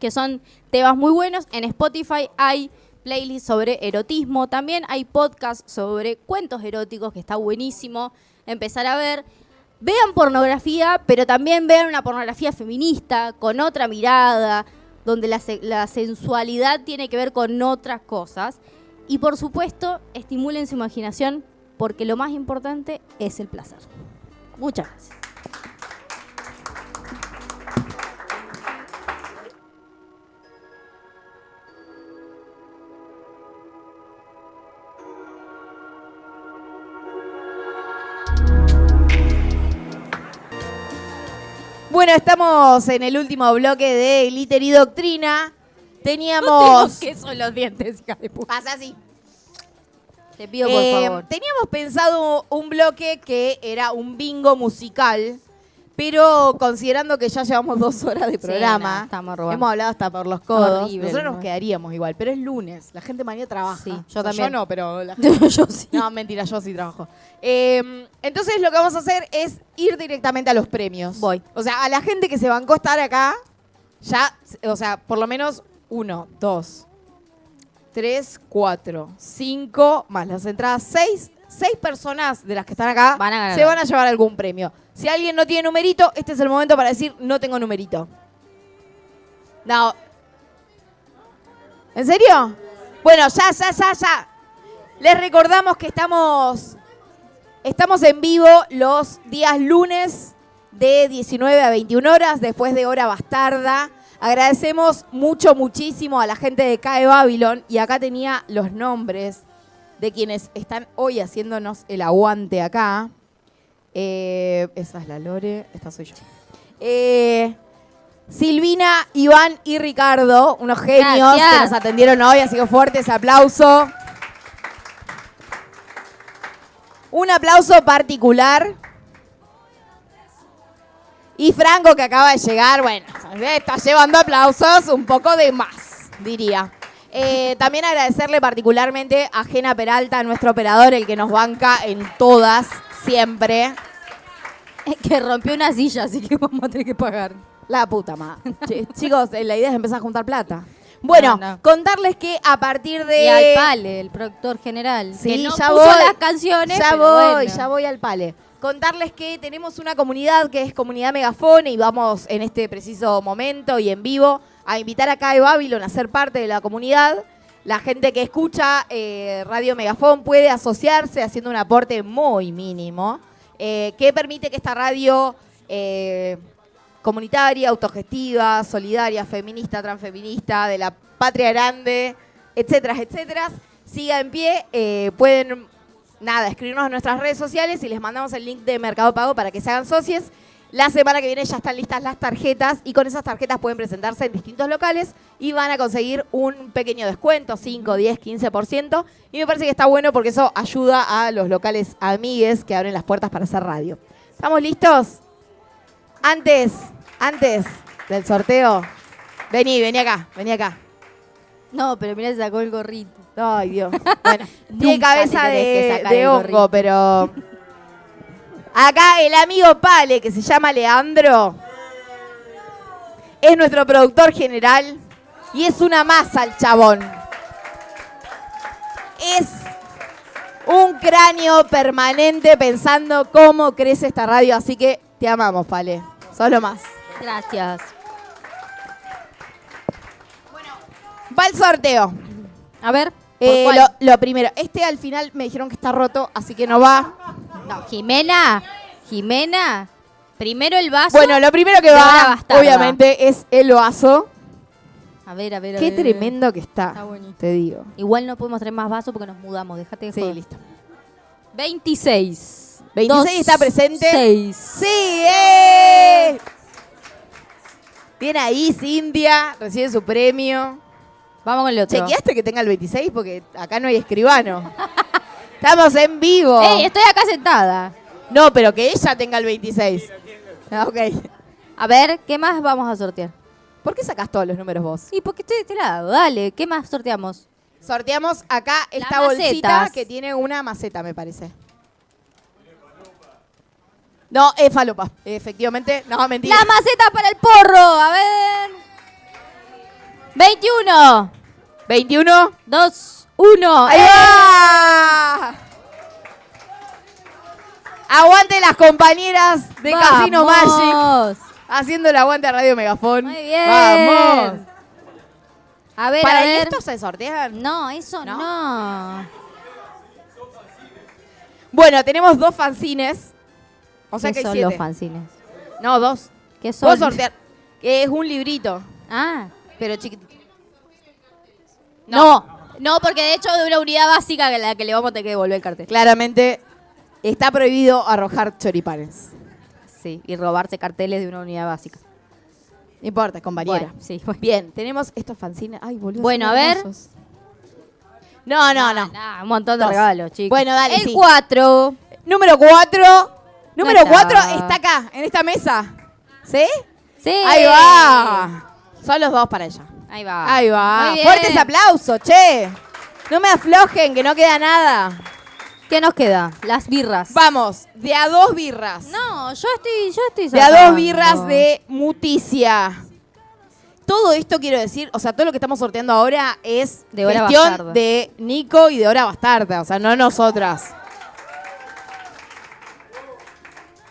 que son temas muy buenos. En Spotify hay playlists sobre erotismo, también hay podcasts sobre cuentos eróticos, que está buenísimo empezar a ver vean pornografía, pero también vean una pornografía feminista, con otra mirada, donde la, sensualidad tiene que ver con otras cosas. Y por supuesto, estimulen su imaginación, porque lo más importante es el placer. Muchas gracias. Bueno, estamos en el último bloque de Liter y Doctrina. Teníamos. ¿Qué son los dientes, hija de puta? Pasa así. Te pido por Eh, favor. Teníamos pensado un bloque que era un bingo musical, pero considerando que ya llevamos dos horas de programa, no, estamos robando. hemos hablado hasta por los codos. Horrible, Nosotros nos ¿no? quedaríamos igual, pero es lunes. La gente mañana trabaja. Sí, O yo sea, también. Yo no, pero la gente. Yo sí. No, mentira, yo sí trabajo. Eh, entonces lo que vamos a hacer es ir directamente a los premios. Voy. O sea, a la gente que se bancó estar acá, ya, o sea, por lo menos uno, dos, tres, cuatro, cinco, más las entradas, seis, seis personas de las que están acá Van a ganar. se van a llevar algún premio. Si alguien no tiene numerito, este es el momento para decir no tengo numerito. No. ¿En serio? Bueno, ya, ya, ya, ya. Les recordamos que estamos, estamos en vivo los días lunes de 19 a 21 horas, después de hora bastarda. Agradecemos mucho, muchísimo a la gente de CAE Babylon y acá tenía los nombres de quienes están hoy haciéndonos el aguante acá. Eh, esa es la Lore, esta soy yo. Eh, Silvina, Iván y Ricardo, unos genios Gracias. que nos atendieron hoy, así que fuerte ese aplauso. Un aplauso particular. Y Franco, que acaba de llegar, bueno, está llevando aplausos un poco de más, diría. Eh, también agradecerle particularmente a Jena Peralta, nuestro operador, el que nos banca en todas, siempre. Que rompió una silla, así que vamos a tener que pagar. La puta madre. Ch- Chicos, eh, la idea es empezar a juntar plata. Bueno, No, no. contarles que a partir de... Y al Pale, el productor general. Sí, que no ya puso voy. las canciones. Ya pero voy, bueno. ya voy al pale. contarles que tenemos una comunidad que es Comunidad Megafón y vamos en este preciso momento y en vivo a invitar a CAE Babylon a ser parte de la comunidad. La gente que escucha eh, Radio Megafón puede asociarse haciendo un aporte muy mínimo eh, que permite que esta radio eh, comunitaria, autogestiva, solidaria, feminista, transfeminista, de la patria grande, etcétera, etcétera, siga en pie. Eh, pueden, nada, escribirnos en nuestras redes sociales y les mandamos el link de Mercado Pago para que se hagan socios. La semana que viene ya están listas las tarjetas y con esas tarjetas pueden presentarse en distintos locales y van a conseguir un pequeño descuento, 5, 10, 15%. Y me parece que está bueno porque eso ayuda a los locales amigues que abren las puertas para hacer radio. ¿Estamos listos? Antes, antes del sorteo, vení, vení acá, vení acá. No, pero mira, se sacó el gorrito. Ay, Dios. Bueno, tiene cabeza de, de hongo, pero. Acá el amigo Pale, que se llama Leandro, es nuestro productor general y es una masa el chabón. Es un cráneo permanente pensando cómo crece esta radio, así que te amamos, Pale. Solo más. Gracias. Va el sorteo. A ver. ¿por Eh, lo, lo primero, este al final me dijeron que está roto, así que no va. No, Jimena. Jimena. Primero el vaso. Bueno, lo primero que va, obviamente, es el vaso. A ver, a ver, a Qué ver. tremendo que está, Está buenísimo. te digo. Igual no podemos traer más vasos porque nos mudamos. Déjate de Sí, joder. listo. 26. 26 está presente. 6. ¡Sí! ¡eh! Bien ahí, Cintia, recibe su premio. Vamos con el otro. ¿Chequeaste que tenga el 26? Porque acá no hay escribano. Estamos en vivo. ¡Ey, estoy acá sentada! No, pero que ella tenga el 26. Ah, Ok. A ver, ¿qué más vamos a sortear? ¿Por qué sacás todos los números vos? Y porque estoy de este lado. Dale, ¿qué más sorteamos? Sorteamos acá esta bolsita macetas. que tiene una maceta, me parece. No, es falopa. Efectivamente, no, mentira. ¡La maceta para el porro! A ver. 21. 21. 2, 1. ¡Ahí va! Aguante las compañeras de Casino Magic haciendo el aguante a Radio Megafón. Muy bien. ¡Vamos! A ver, ¿Para a ver. esto se sortean? No, eso ¿No? no. Bueno, tenemos dos fanzines. O sea que ¿Qué hay son siete. los fanzines? No, dos. ¿Qué son? Puedo sortear. Que es un librito. Ah. Pero chiquitito. No. no. Porque de hecho de una unidad básica a la que le vamos a tener que devolver el cartel. Claramente está prohibido arrojar choripanes. Sí, y robarse carteles de una unidad básica. No importa, compañera. Bueno, sí, bueno. Bien, tenemos estos fanzines. Ay, boludo. Bueno, a ver. hermosos. No, no, no. Nah, un montón de Dos. regalos, chicos. Bueno, dale, El sí. 4. Número 4. Número está. 4 está acá, en esta mesa. ¿Sí? Sí. Ahí va. Son los dos para ella. Ahí va. Ahí va. Fuertes aplausos, che. No me aflojen, que no queda nada. ¿Qué nos queda? Las birras. Vamos, de a dos birras. No, yo estoy, yo estoy De a dos birras de Muticia. Todo esto quiero decir, o sea, todo lo que estamos sorteando ahora es De Hora gestión Bastarda. de Nico y de Hora Bastarda, o sea, no nosotras.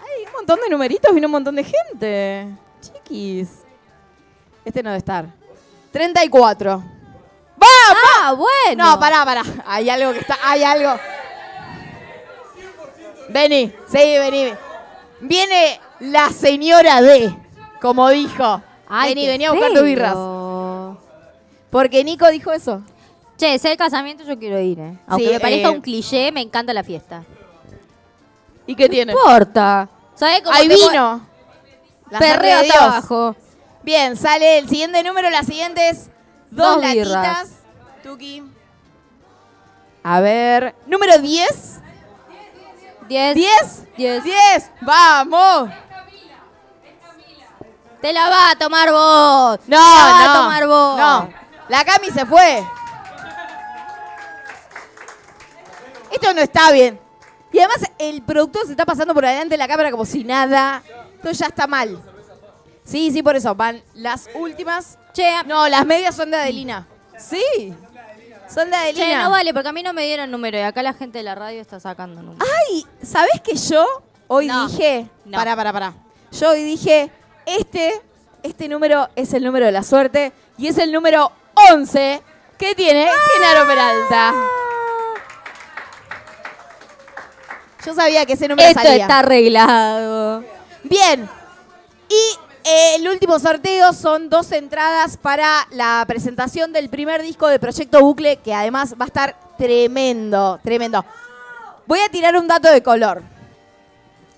Hay un montón de numeritos y un montón de gente. Chiquis. Este no debe estar. 34. ¡Vamos! Ah, bueno. No, pará, pará. Hay algo que está. Hay algo. Vení, sí, vení. Viene la señora D, como dijo. Ay, vení, vení a buscar tus birras. Porque Nico dijo eso. Che, ese el casamiento yo quiero ir, ¿eh? Aunque Sí, me parezca eh, un cliché, me encanta la fiesta. ¿Y qué tiene? No importa. ¿Sabes cómo Hay vino. La Perreo hasta abajo. Bien, sale el siguiente número, las siguientes dos, Dos latitas. birras. Tuki. A ver. Número 10. 10. 10. 10. 10. Vamos. Te la va a tomar vos. No, Te la va no. a tomar vos. No. La Cami se fue. Esto no está bien. Y además el productor se está pasando por adelante de la cámara como si nada. Esto ya está mal. Sí, sí, por eso. Van las últimas. Che, No, las medias son de Adelina. Sí. Son de Adelina. che, no vale, porque a mí no me dieron número y acá la gente de la radio está sacando número. Ay, ¿sabés que yo hoy No, dije, no. pará, pará, pará. Yo hoy dije, este, este número es el número de la suerte y es el número 11 que tiene Genaro Peralta. Yo sabía que ese número Esto salía. está arreglado. Bien. Y eh, el último sorteo son dos entradas para la presentación del primer disco de Proyecto Bucle, que además va a estar tremendo, tremendo. Voy a tirar un dato de color.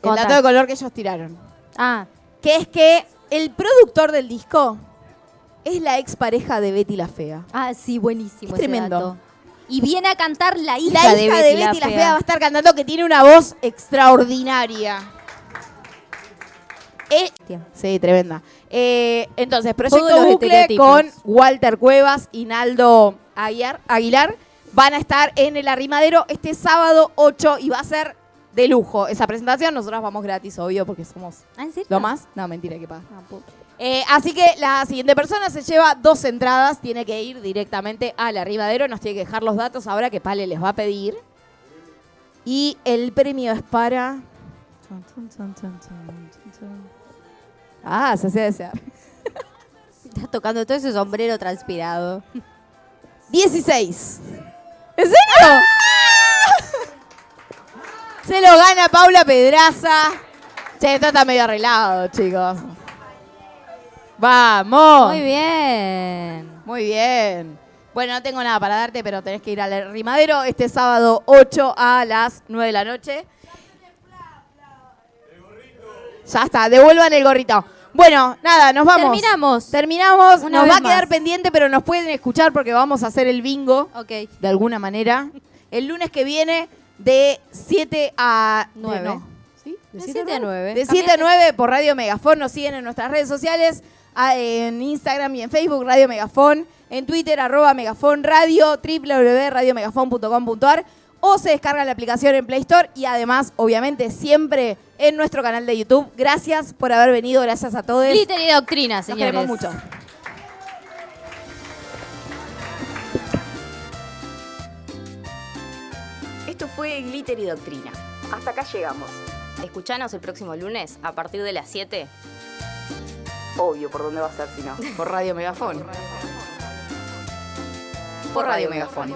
El dato de color que ellos tiraron. Ah, Que es que el productor del disco es la expareja de Betty la Fea. ah, sí, buenísimo. Es ese tremendo. dato. Y viene a cantar la hija, La de hija Betty, de Betty la Fea va a estar cantando que tiene una voz extraordinaria. Eh, sí, tremenda. Eh, entonces, Proyecto Bucle con Walter Cuevas y Naldo Aguilar van a estar en el Arrimadero este sábado 8 y va a ser de lujo esa presentación. Nosotros vamos gratis, obvio, porque somos ¿Ah, ¿En serio? lo más. No, mentira, que paga. Ah. Eh, así que la siguiente persona se lleva dos entradas, tiene que ir directamente al arribadero, nos tiene que dejar los datos ahora que Pale les va a pedir. Y el premio es para... Ah, se hace desear. Estás tocando todo ese sombrero transpirado. 16. ¿En serio? Se lo gana Paula Pedraza. Che, esto está medio arreglado, chicos. Vamos. Muy bien. Muy bien. Bueno, no tengo nada para darte, pero tenés que ir al rimadero este sábado 8 a las 9 de la noche. Ya está, devuelvan el gorrito. Bueno, nada, nos vamos. Terminamos. Terminamos. Una nos va a quedar más. pendiente, pero nos pueden escuchar porque vamos a hacer el bingo Ok. de alguna manera. El lunes que viene de 7 a Nueve. no. ¿Sí? De 7 a 9. De 7 a 9 por Radio Megafón. Nos siguen en nuestras redes sociales, en Instagram y en Facebook, Radio Megafón. En Twitter, arroba Megafón Radio, www.radiomegafon.com.ar. O se descarga la aplicación en Play Store y además, obviamente, siempre en nuestro canal de YouTube. Gracias por haber venido, gracias a todos. Glitter y doctrina, Nos señores. queremos mucho. Esto fue Glitter y Doctrina. Hasta acá llegamos. Escuchanos el próximo lunes a partir de las 7 Obvio, ¿por dónde va a ser si no? por Radio Megafón. Por Radio Megafón.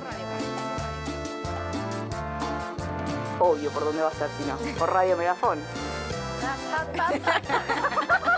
Obvio, ¿por dónde va a ser si no? Por Radio Megafón.